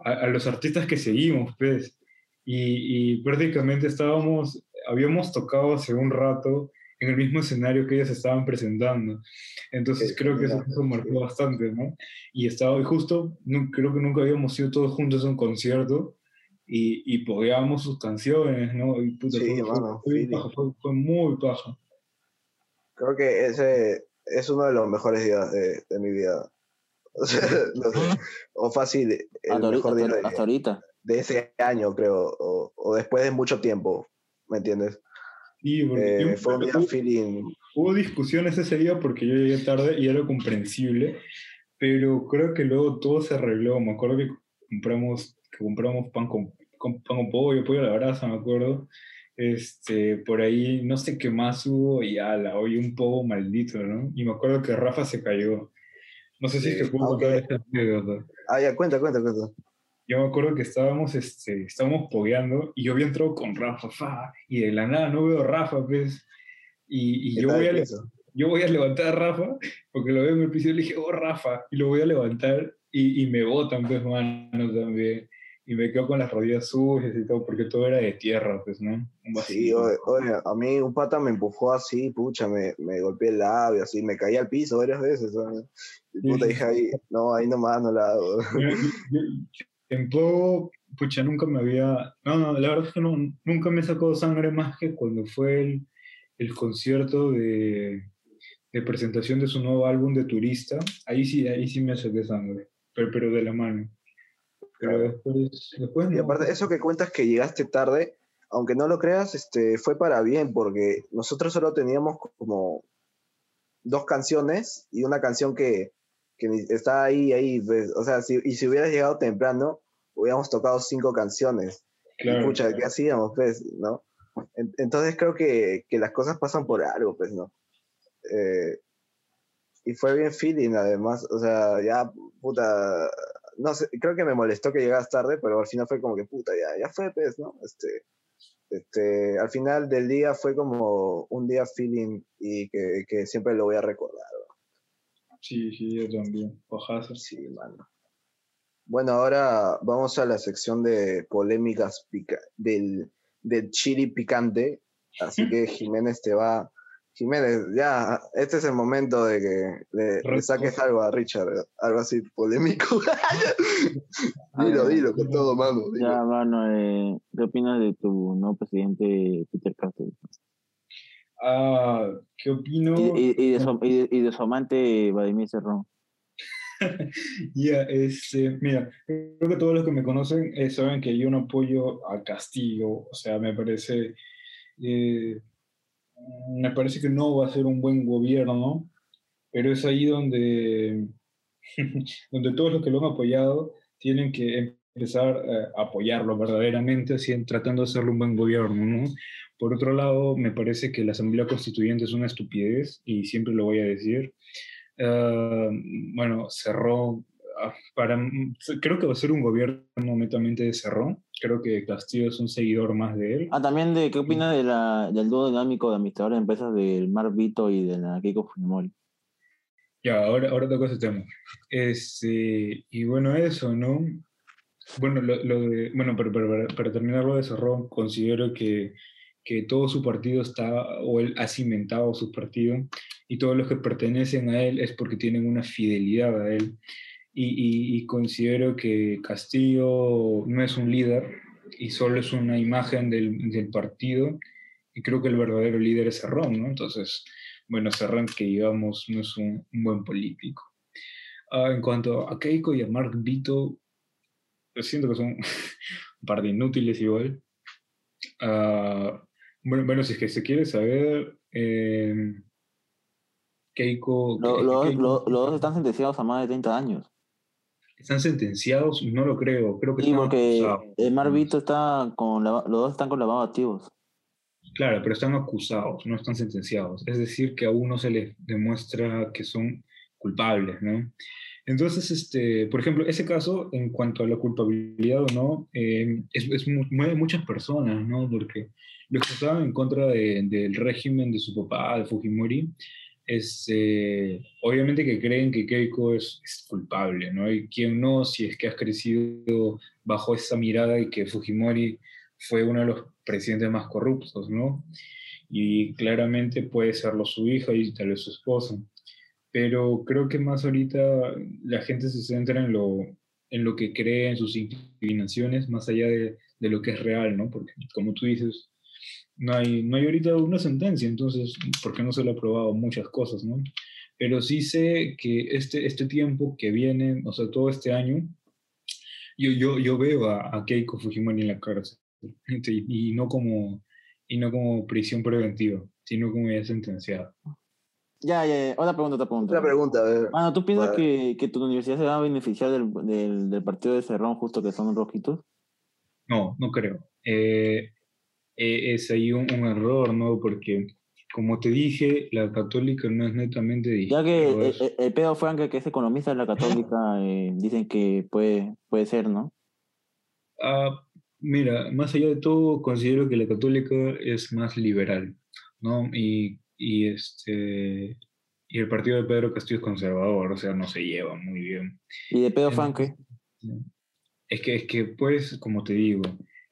a, a los artistas que seguimos, pues, y, y prácticamente estábamos, habíamos tocado hace un rato en el mismo escenario que ellos estaban presentando. Entonces Sí, creo que eso, eso marcó sí. bastante, ¿no? Y estaba, y justo, nu- creo que nunca habíamos ido todos juntos a un concierto y, y pogueábamos sus canciones, ¿no? Y puta, Sí, fue, fue- mano, fue paja, fue- fue muy paja. Creo que ese es uno de los mejores días de, de mi vida. O sea, no sé, o fácil, el Hasta ahorita, mejor día hasta, de, hasta ahorita. de ese año, creo, o, o después de mucho tiempo, ¿me entiendes? Sí, porque Eh, fue un día hubo- feeling, Hubo discusiones ese día porque yo llegué tarde y era comprensible, pero creo que luego todo se arregló. Me acuerdo que compramos, que compramos pan con, con- pan con pollo, pollo a la brasa, me acuerdo. Este, por ahí no sé qué más hubo y ala, hoy un poco maldito, ¿no? Y me acuerdo que Rafa se cayó. No sé si es Sí, que puedo aunque- contar esta ah, ya, cuenta, cuenta, cuenta. Yo me acuerdo que estábamos, este, estábamos pogueando y yo había entrado con Rafa, fa, y de la nada no veo a Rafa, pues. Y, y ¿Qué yo voy, a, yo voy a levantar a Rafa, porque lo veo en el piso y le dije, oh Rafa, y lo voy a levantar y, y me botan, pues, mano, también. Y me quedo con las rodillas sucias y todo, porque todo era de tierra, pues, ¿no? Un Sí, oye, oye, a mí un pata me empujó así, pucha, me, me golpeé el labio, así, me caí al piso varias veces. ¿sabes? Y puta, dije ahí, no, ahí nomás no la hago. En poco, pucha, nunca me había. No, no, la verdad es que no, nunca me sacó sangre más que cuando fue el, el concierto de, de presentación de su nuevo álbum de Turista. Ahí sí, ahí sí me saqué sangre, pero, pero de la mano. Pero después, Y aparte, eso que cuentas que llegaste tarde, aunque no lo creas, este, fue para bien, porque nosotros solo teníamos como dos canciones y una canción que, que está ahí, ahí, pues, o sea, si, y si hubieras llegado temprano, hubiéramos tocado cinco canciones. Claro, claro. ¿qué hacíamos, pues, no? En- Entonces creo que, que las cosas pasan por algo, pues, ¿no? Eh, y fue bien feeling, además, o sea, ya, puta, no sé, creo que me molestó que llegas tarde, pero al final fue como que, puta, ya, ya fue, pues, ¿no? Este, este, al final del día fue como un día feeling y que, que siempre lo voy a recordar. Sí, sí, yo también. Pajazo. Sí, mano. Bueno, ahora vamos a la sección de polémicas pica- del, del chili picante. Así que Jiménez te va. Jiménez, ya, este es el momento de que le, le saques algo a Richard, algo así polémico. dilo, dilo, con todo, mano. dilo. Ya, mano, eh, ¿qué opinas de tu nuevo presidente Peter Castro? Ah, ¿qué opino? Y, y- y de su, y, de- y de su amante Vladimir Cerrón. Ya, este, mira, creo que todos los que me conocen eh, saben que yo no apoyo a Castillo, o sea, me parece, eh, me parece que no va a ser un buen gobierno, pero es ahí donde, donde todos los que lo han apoyado tienen que empezar eh, a apoyarlo verdaderamente, así, tratando de hacerlo un buen gobierno, ¿no? Por otro lado, me parece que la Asamblea Constituyente es una estupidez, y siempre lo voy a decir. Ah, bueno, cerró para, mm, creo que va a ser un gobierno netamente de Cerrón. Creo que Castillo es un seguidor más de él. Ah, también de qué opina de la, del dúo dinámico de administradores de empresas del Mar Vito y de la Keiko Fujimori. Ya, ahora, ahora toco ese tema. Este, y bueno, eso, ¿no? Bueno, lo, lo de, bueno para, para, para terminar lo de Cerrón, considero que, que todo su partido está, o él ha cimentado su partido, y todos los que pertenecen a él es porque tienen una fidelidad a él. Y, y, y, considero que Castillo no es un líder y solo es una imagen del, del partido y creo que el verdadero líder es Cerrón, ¿no? Entonces, bueno, Serrán que digamos no es un, un buen político. Uh, en cuanto a Keiko y a Mark Vito, siento que son un par de inútiles igual. Uh, bueno, bueno, si es que se quiere saber, eh, Keiko... Lo, lo, Keiko lo, los dos están sentenciados a más de 30 años. ¿Están sentenciados? No lo creo. Creo que sí, porque el Mar Vito está con... los dos están con lavado activos. Claro, pero están acusados, no están sentenciados. Es decir, que a uno se les demuestra que son culpables, ¿no? Entonces, este, por ejemplo, ese caso, en cuanto a la culpabilidad o no, eh, es, es, mueve muchas personas, ¿no? Porque los que estaban en contra de, del régimen de su papá, de Fujimori, es, eh, obviamente que creen que Keiko es, culpable, ¿no? Y quien no, si es que has crecido bajo esa mirada y que Fujimori fue uno de los presidentes más corruptos, ¿no? Y claramente puede serlo su hija y tal vez su esposa. Pero creo que más ahorita la gente se centra en lo, en lo que cree, en sus inclinaciones, más allá de, de lo que es real, ¿no? Porque, como tú dices, no hay, no hay ahorita una sentencia, entonces, porque no se le ha probado muchas cosas, ¿no? Pero sí sé que este, este tiempo que viene, o sea, todo este año, yo, yo, yo veo a, a Keiko Fujimori en la cárcel y, y, no como, y no como prisión preventiva, sino como ya sentenciada. Ya, ya, ya, otra pregunta, otra pregunta. Otra pregunta, a ver. Bueno, ¿tú piensas que, que, tu universidad se va a beneficiar del, del, del, partido de Cerrón, justo que son rojitos? No, no creo. Eh, es ahí un, un, error, ¿no? Porque, como te dije, la católica no es netamente de Ya que el, el, el pedo Frank, que es economista de la católica, eh, dicen que puede, puede ser, ¿no? Ah, mira, más allá de todo, considero que la católica es más liberal, ¿no? Y, y, este, y el partido de Pedro Castillo es conservador, o sea, no se lleva muy bien. ¿Y de Pedro Franque? Es que, es que, pues, como te digo,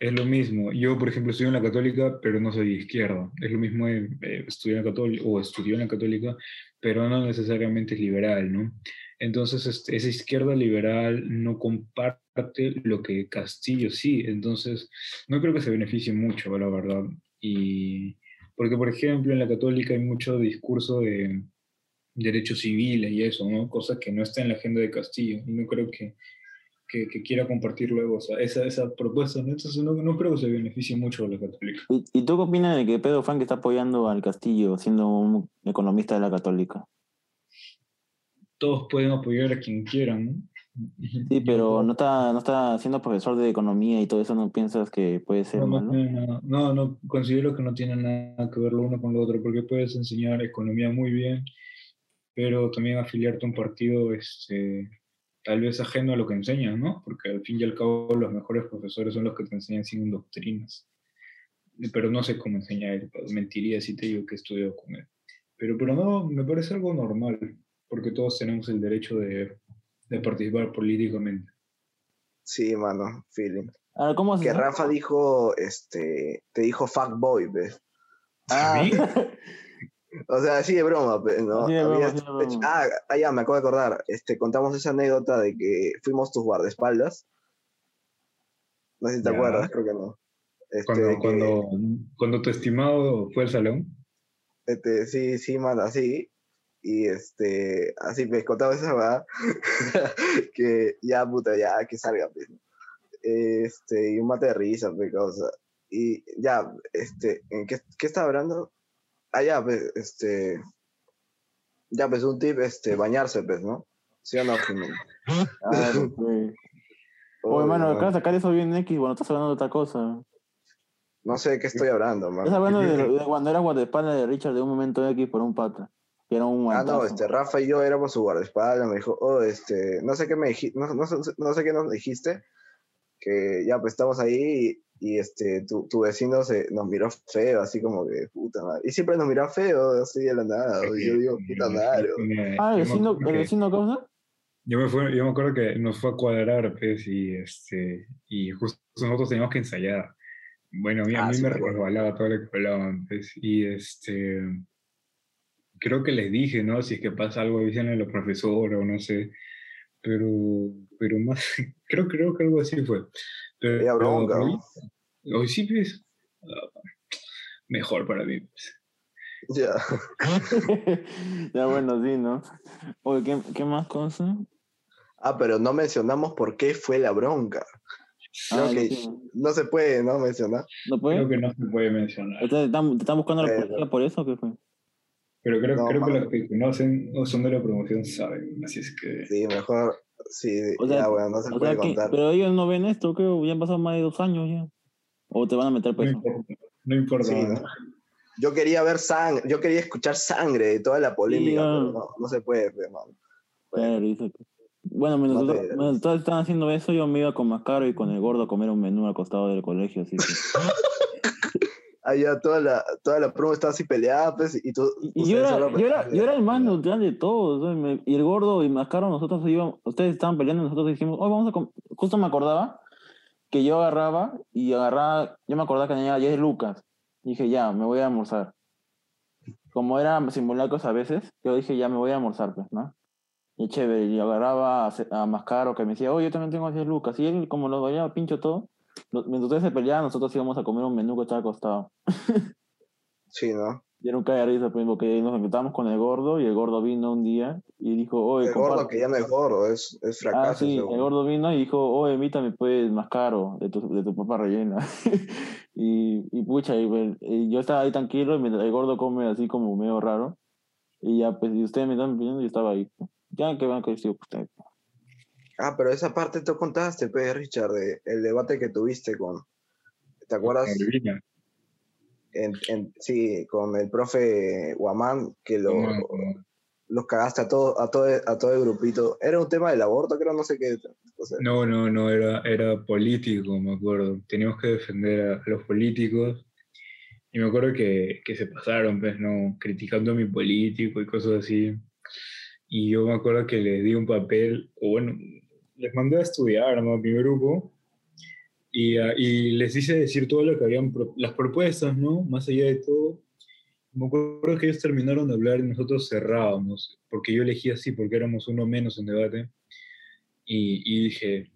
es lo mismo. Yo, por ejemplo, estudio en la católica, pero no soy de izquierda. Es lo mismo de, eh, estudiar en la católica, o estudió en la católica, pero no necesariamente es liberal, ¿no? Entonces, este, esa izquierda liberal no comparte lo que Castillo sí. Entonces, no creo que se beneficie mucho, la verdad. Y porque, por ejemplo, en la católica hay mucho discurso de derechos civiles y eso, ¿no? Cosa que no está en la agenda de Castillo. Y no creo que, que, que quiera compartir luego o sea, esa, esa propuesta, ¿no? Entonces no, no creo que se beneficie mucho a la católica. ¿Y, ¿Y, tú qué opinas de que Pedro Frank está apoyando al Castillo, siendo un economista de la católica? Todos pueden apoyar a quien quieran, ¿no? Sí, pero no está, no está siendo profesor de economía y todo eso, ¿no piensas que puede ser no, malo? No, no, no, considero que no tiene nada que ver lo uno con lo otro, porque puedes enseñar economía muy bien, pero también afiliarte a un partido este, tal vez ajeno a lo que enseñas, ¿no? Porque al fin y al cabo los mejores profesores son los que te enseñan sin doctrinas. Pero no sé cómo enseñar, mentiría si te digo que estudio con él. Pero, pero no, me parece algo normal, porque todos tenemos el derecho de, de participar políticamente. Sí, mano, feeling. Ahora, ¿cómo que Rafa dijo, este, te dijo fuckboy, ¿ves? Ah, O sea, así de broma, ¿no? Sí, de broma, sí, de broma. Ah, ah, ya, me acabo de acordar. Este, contamos esa anécdota de que fuimos tus guardaespaldas. No sé si te Ya. acuerdas, creo que no. Este, cuando, que- cuando, cuando tu estimado fue al salón. este, sí, sí, mano, así. Y este, así me contaba esa verdad. que ya, puta, ya, que salga, pues. Este, y un mate de risa, pues. Y ya, este, ¿en qué, qué estaba hablando? Ah, ya, pues, este. Ya, pues, un tip, este, bañarse, pues, ¿no? ¿Sí o no, Jimena? Claro, pues. Oye, mano, acá sacar eso bien X, bueno, estás hablando de otra cosa. No sé de qué estoy hablando, Estás man. hablando de, de cuando era guardaespaldas de Richard de un momento X por un pata. que era un Ah, no, este, Rafa y yo éramos su guardaespaldas, me dijo, oh, este, no sé qué me dijiste, no, no sé- no sé qué nos dijiste, que ya pues estamos ahí y, este, tu, tu vecino se, nos miró feo, así como que, puta madre, y siempre nos mira feo, así de la nada, y yo digo, puta madre, Ah, el me vecino, acuerdo el vecino causa. Yo me, fue, yo me acuerdo que nos fue a cuadrar, pues, y, este, y justo nosotros teníamos que ensayar. Bueno, a mí, a Ah, mí sí me me resbalaba todo lo que hablaban, pues, y este, creo que les dije, ¿no? Si es que pasa algo, dicen a los profesores o no sé, pero, pero más, creo, creo que algo así fue. Pero, bronca, pero- ¿no? hoy sí, pues, ah, mejor para mí, pues. ya. ya bueno, sí, ¿no? Oye, ¿qué, qué más cosas? Ah, pero no mencionamos por qué fue la bronca. Creo Ah, que sí. no se puede, ¿no? Mencionar. ¿No puede? Creo que no se puede mencionar. ¿Te están, te están buscando la policía por eso o qué fue? Pero creo, No, creo que los que conocen o son de la promoción saben, así es que... Sí, mejor, sí, O sea, ya, bueno, no se O puede sea que, contar. pero ellos no ven esto, creo, ya han pasado más de dos años ya. O te van a meter No preso. importa, no importa. Sí, ¿no? Yo quería ver sangre, yo quería escuchar sangre de toda la polémica, Sí, pero no, no se puede, hermano. Dice que- Bueno, mientras, No to- te- mientras todos estaban haciendo eso, yo me iba con Mascaro y con el gordo a comer un menú al costado del colegio, así que... Allá toda la, toda la promo estaba así peleada, pues, y tú... Y, y yo, era, yo, era, yo era el más neutral de todos, ¿no? Y y el gordo y Mascaro, nosotros íbamos, ustedes estaban peleando, nosotros dijimos, hoy vamos a... com-". Justo me acordaba que yo agarraba y agarraba, yo me acordaba que tenía 10 lucas. Dije, ya, me voy a almorzar. Como eran simulacros a veces, yo dije, ya me voy a almorzar, pues, ¿no? Y chévere, y agarraba a, a Mascaro que me decía, oye, yo también tengo 10 lucas. Y él, como lo bailaba pincho todo, mientras ustedes se peleaban, nosotros íbamos a comer un menú que estaba al costado. Sí, ¿no? Y era un cae risa, pues, porque nos enfrentamos con el gordo y el gordo vino un día y dijo, oye, El gordo comparte". que ya no es gordo, es, es fracaso. Ah, sí, ese el gordo. gordo vino y dijo, oye, invítame pues más caro de tu, de tu papa rellena. y, y pucha, y, pues, y yo estaba ahí tranquilo y el gordo come así como medio raro. Y ya, pues, y ustedes me estaban pidiendo y yo estaba ahí. Ya que van a coincidir ustedes. Ah, pero esa parte tú contaste, pues, Richard, de el debate que tuviste con... ¿Te acuerdas? En, en- sí, con el profe Guamán, que lo, los cagaste a todo, a todo, a todo el grupito. Era un tema del aborto, creo, no sé qué. o sea, No, no, no, era, era político, me acuerdo. Teníamos que defender a, los políticos. Y me acuerdo que, que se pasaron, pues, ¿no? Criticando a mi político y cosas así. Y yo me acuerdo que les di un papel, o bueno, les mandé a estudiar, ¿no? A mi grupo. Y, ah, y les hice decir todo lo que habían, las propuestas, ¿no? Más allá de todo. Me acuerdo que ellos terminaron de hablar y nosotros cerrábamos, porque yo elegí así, porque éramos uno menos en debate. Y, y dije,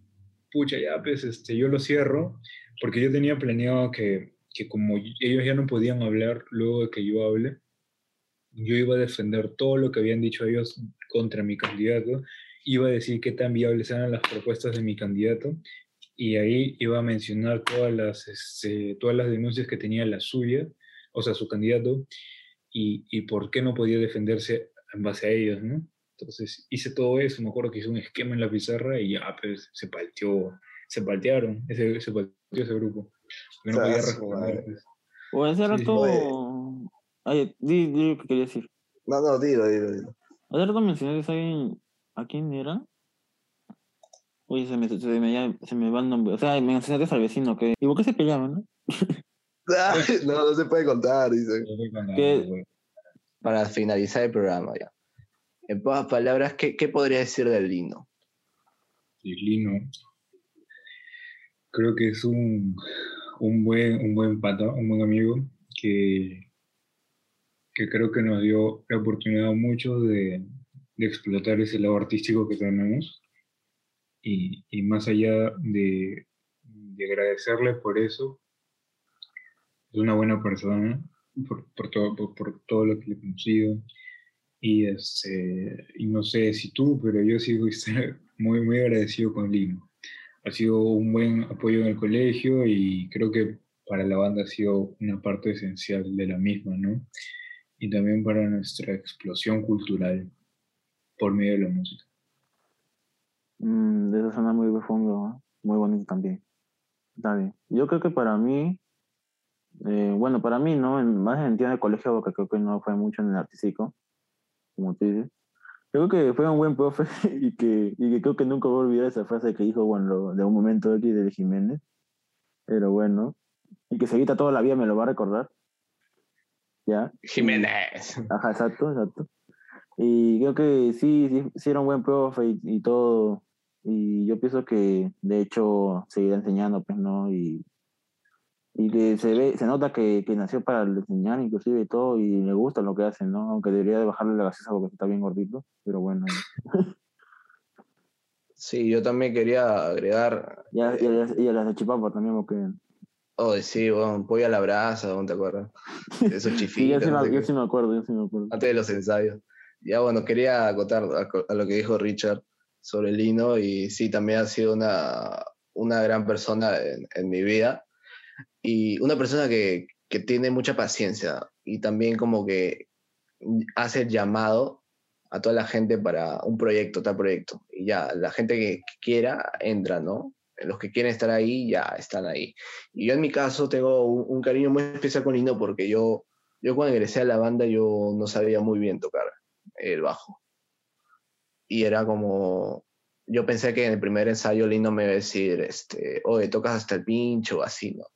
pucha, ya, pues este, yo lo cierro, porque yo tenía planeado que, que como ellos ya no podían hablar luego de que yo hable, yo iba a defender todo lo que habían dicho ellos contra mi candidato, iba a decir qué tan viables eran las propuestas de mi candidato, y ahí iba a mencionar todas las, este, todas las denuncias que tenía la suya, o sea, su candidato, y, y por qué no podía defenderse en base a ellos, ¿no? Entonces hice todo eso, me acuerdo que hice un esquema en la pizarra y ya, pues se palteó, se paltearon, ese, se palteó ese grupo. No podía responder. pues. O Sí, rato... Ay, di, di lo que quería decir. No, no, dilo, dilo, dilo. Hace rato mencionaste a alguien... ¿A quién era? Oye, se me, se me, ya- se me va el nombre. O sea, me mencionaste al vecino que... ¿Y por qué se peleaban, no? No, no se puede contar, dice. ¿Qué? Para finalizar el programa, ya. En pocas palabras, ¿qué, qué podría decir del Lino? Y Lino, creo que es un, un, buen, un buen pata, un buen amigo que, que creo que nos dio la oportunidad a muchos de, de explotar ese lado artístico que tenemos. Y, y más allá de, de agradecerle por eso, es una buena persona por, por, todo, por, por todo lo que le he conocido. Y, este, y no sé si tú, pero yo sigo muy, muy agradecido con Lino. Ha sido un buen apoyo en el colegio y creo que para la banda ha sido una parte esencial de la misma, ¿no? Y también para nuestra explosión cultural por medio de la música. Mm, de eso suena muy profundo, ¿no? muy bonito también. Está bien. Yo creo que para mí, eh, bueno, para mí, ¿no? En- más en el de colegio, porque creo que no fue mucho en el artístico. como tú dices. Creo que fue un buen profe y que, y que creo que nunca voy a olvidar esa frase que dijo bueno, de un momento aquí de Jiménez. Pero bueno, y que seguita toda la vida me lo va a recordar. ¿Ya? Jiménez. Ajá, exacto, exacto. Y creo que sí, sí, sí era un buen profe y, y todo. Y yo pienso que de hecho seguirá enseñando, pues, ¿no? Y, y que se ve, se nota que, que nació para enseñar inclusive y todo, y le gusta lo que hace, ¿no? Aunque debería de bajarle la gaseosa porque está bien gordito, pero bueno. Sí, yo también quería agregar. Y a, y a las, y a las de Chipapa también, porque Oh, sí, bueno, pollo a la brasa, ¿no te acuerdas? Esos Sí, yo chifitos. sí, no sé me, yo sí me acuerdo, yo sí me acuerdo. antes de los ensayos. Ya, bueno, quería acotar a, a lo que dijo Richard sobre Lino y sí, también ha sido una, una gran persona en, en mi vida y una persona que, que tiene mucha paciencia y también como que hace el llamado a toda la gente para un proyecto, tal proyecto. Y ya, la gente que quiera entra, ¿no? Los que quieren estar ahí ya están ahí. Y yo en mi caso tengo un, un cariño muy especial con Lino porque yo, yo cuando ingresé a la banda yo no sabía muy bien tocar el bajo. Y era como, yo pensé que en el primer ensayo Lino me iba a decir, este, oye, tocas hasta el pincho o así, ¿no?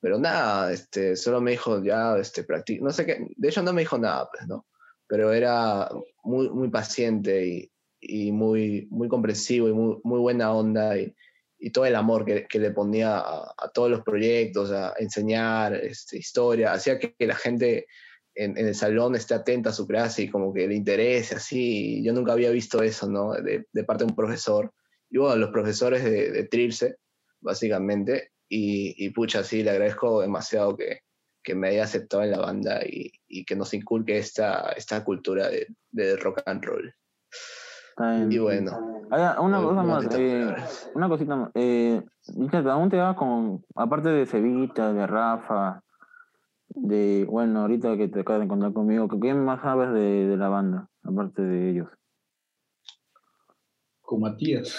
Pero nada, este, solo me dijo, ya, este, practica, no sé qué, de hecho no me dijo nada, pues, ¿no? Pero era muy, muy paciente y, y muy, muy comprensivo y muy, buena onda y, y todo el amor que, que le ponía a, todos los proyectos, a enseñar este, historia, hacía que la gente en, en el salón esté atenta a su clase y como que le interese, así. Yo nunca había visto eso, ¿no? De, de parte de un profesor. Y bueno, los profesores de, de Trilce, básicamente, y, y pucha, sí, le agradezco demasiado que, que me haya aceptado en la banda y, y que nos inculque esta, esta cultura de, de rock and roll. Y bueno, Ah, una cosa más, eh, una cosita más. Eh, aún te vas con, aparte de Cevita, de Rafa, de, bueno, ahorita que te acabas de encontrar conmigo, ¿qué más sabes de, de la banda, aparte de ellos? Con Matías.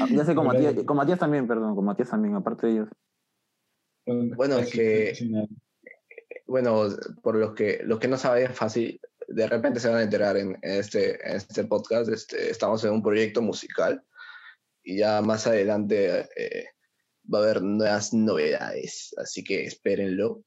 Ah, Ya sé, con. Matías, con Matías también, perdón, con Matías también, aparte de ellos. Bueno, es que- bueno, por los que, los que no saben fácil, de repente se van a enterar en, en este, en este podcast, este, estamos en un proyecto musical y ya más adelante eh, va a haber nuevas novedades, así que espérenlo.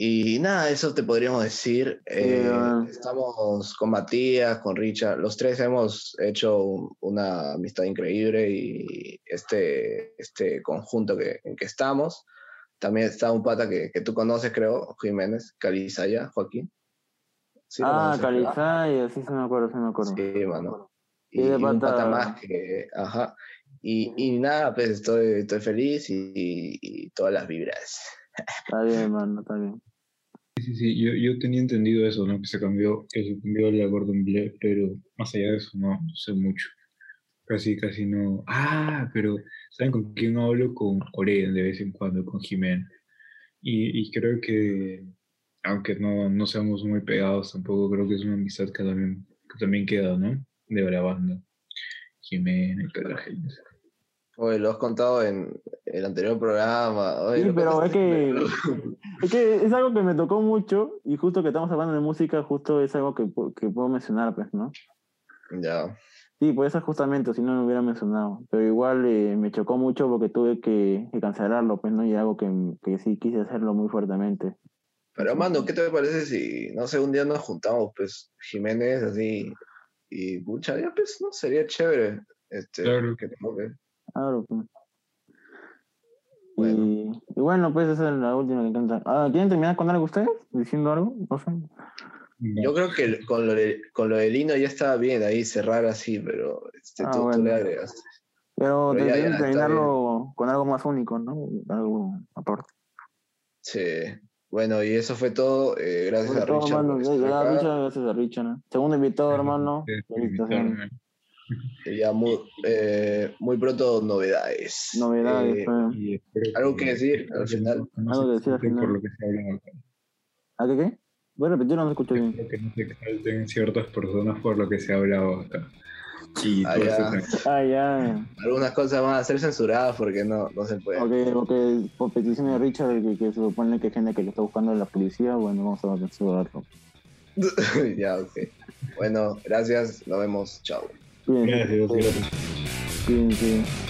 Y nada, eso te podríamos decir. Eh, estamos con Matías, con Richard, los tres hemos hecho un- una amistad increíble y este, este conjunto que, en que estamos. También está un pata que, que tú conoces, creo, Jiménez, Calizaya, Joaquín. Sí, ah. Calizaya, sí, sí me acuerdo, sí me acuerdo. Sí, mano. Y Y, de y un pata- pata más que, ajá. Y, y nada, pues estoy, estoy feliz y, todas las vibras. Está bien, hermano, está bien. Sí, sí, yo, yo tenía entendido eso, ¿no? Que se cambió, que se cambió la Gordon Blair, pero más allá de eso no, no sé mucho. Casi, casi no. Ah, pero ¿saben con quién hablo? Con Oren de vez en cuando, con Jimén. Y, y creo que, aunque no, no seamos muy pegados, tampoco creo que es una amistad que también, que también queda, ¿no? De la banda. Jimena y toda la gente. Oye, lo has contado en el anterior programa. Oye, Sí, pero es que, es que es algo que me tocó mucho y justo que estamos hablando de música, justo es algo que, que puedo mencionar, pues, ¿no? Ya. Sí, por eso justamente, si no lo hubiera mencionado. Pero igual eh, me chocó mucho porque tuve que, que cancelarlo, pues, ¿no? Y algo que, que sí quise hacerlo muy fuertemente. Pero, mano, ¿qué te parece si, no sé, un día nos juntamos, pues, Jiménez, así, y pucha, ya, pues, no, sería chévere. Este, Claro. que. Claro, pues. Bueno. Y, y bueno, pues esa es la última que canta. Ah, ¿Quieren terminar con algo ustedes? ¿Diciendo algo? No sé. Yo creo que con lo, de, con lo de Lino ya estaba bien ahí, cerrar así, pero este, Ah, tú, le agregaste. Pero, Pero ya, terminarlo con algo más único, ¿no? Algo aparte. Sí. Bueno, y eso fue todo. eh, gracias a todo, Richard. hermano, ya, acá. Richard, gracias a Richard. ¿no? Segundo invitado, hermano. Invitarme. Y ya muy, eh, muy pronto novedades. Novedades, Eh. Y ¿Algo que decir al final? No Algo que decir al exalten por final. lo que se habla acá. ¿A qué qué? Voy a repetir, no me escucho bien. Espero que no se exalten ciertas personas por lo que se ha hablado acá. Y Ah, ya. Ah, ya. Algunas cosas van a ser censuradas porque no, no se puede. Ok, ok, por petición de Richard, que, que se supone que hay gente que le está buscando a la policía, bueno, vamos a censurarlo. ya, ok. Bueno, gracias, nos vemos, chao. Cuídense, Gracias, gracias. cuídense.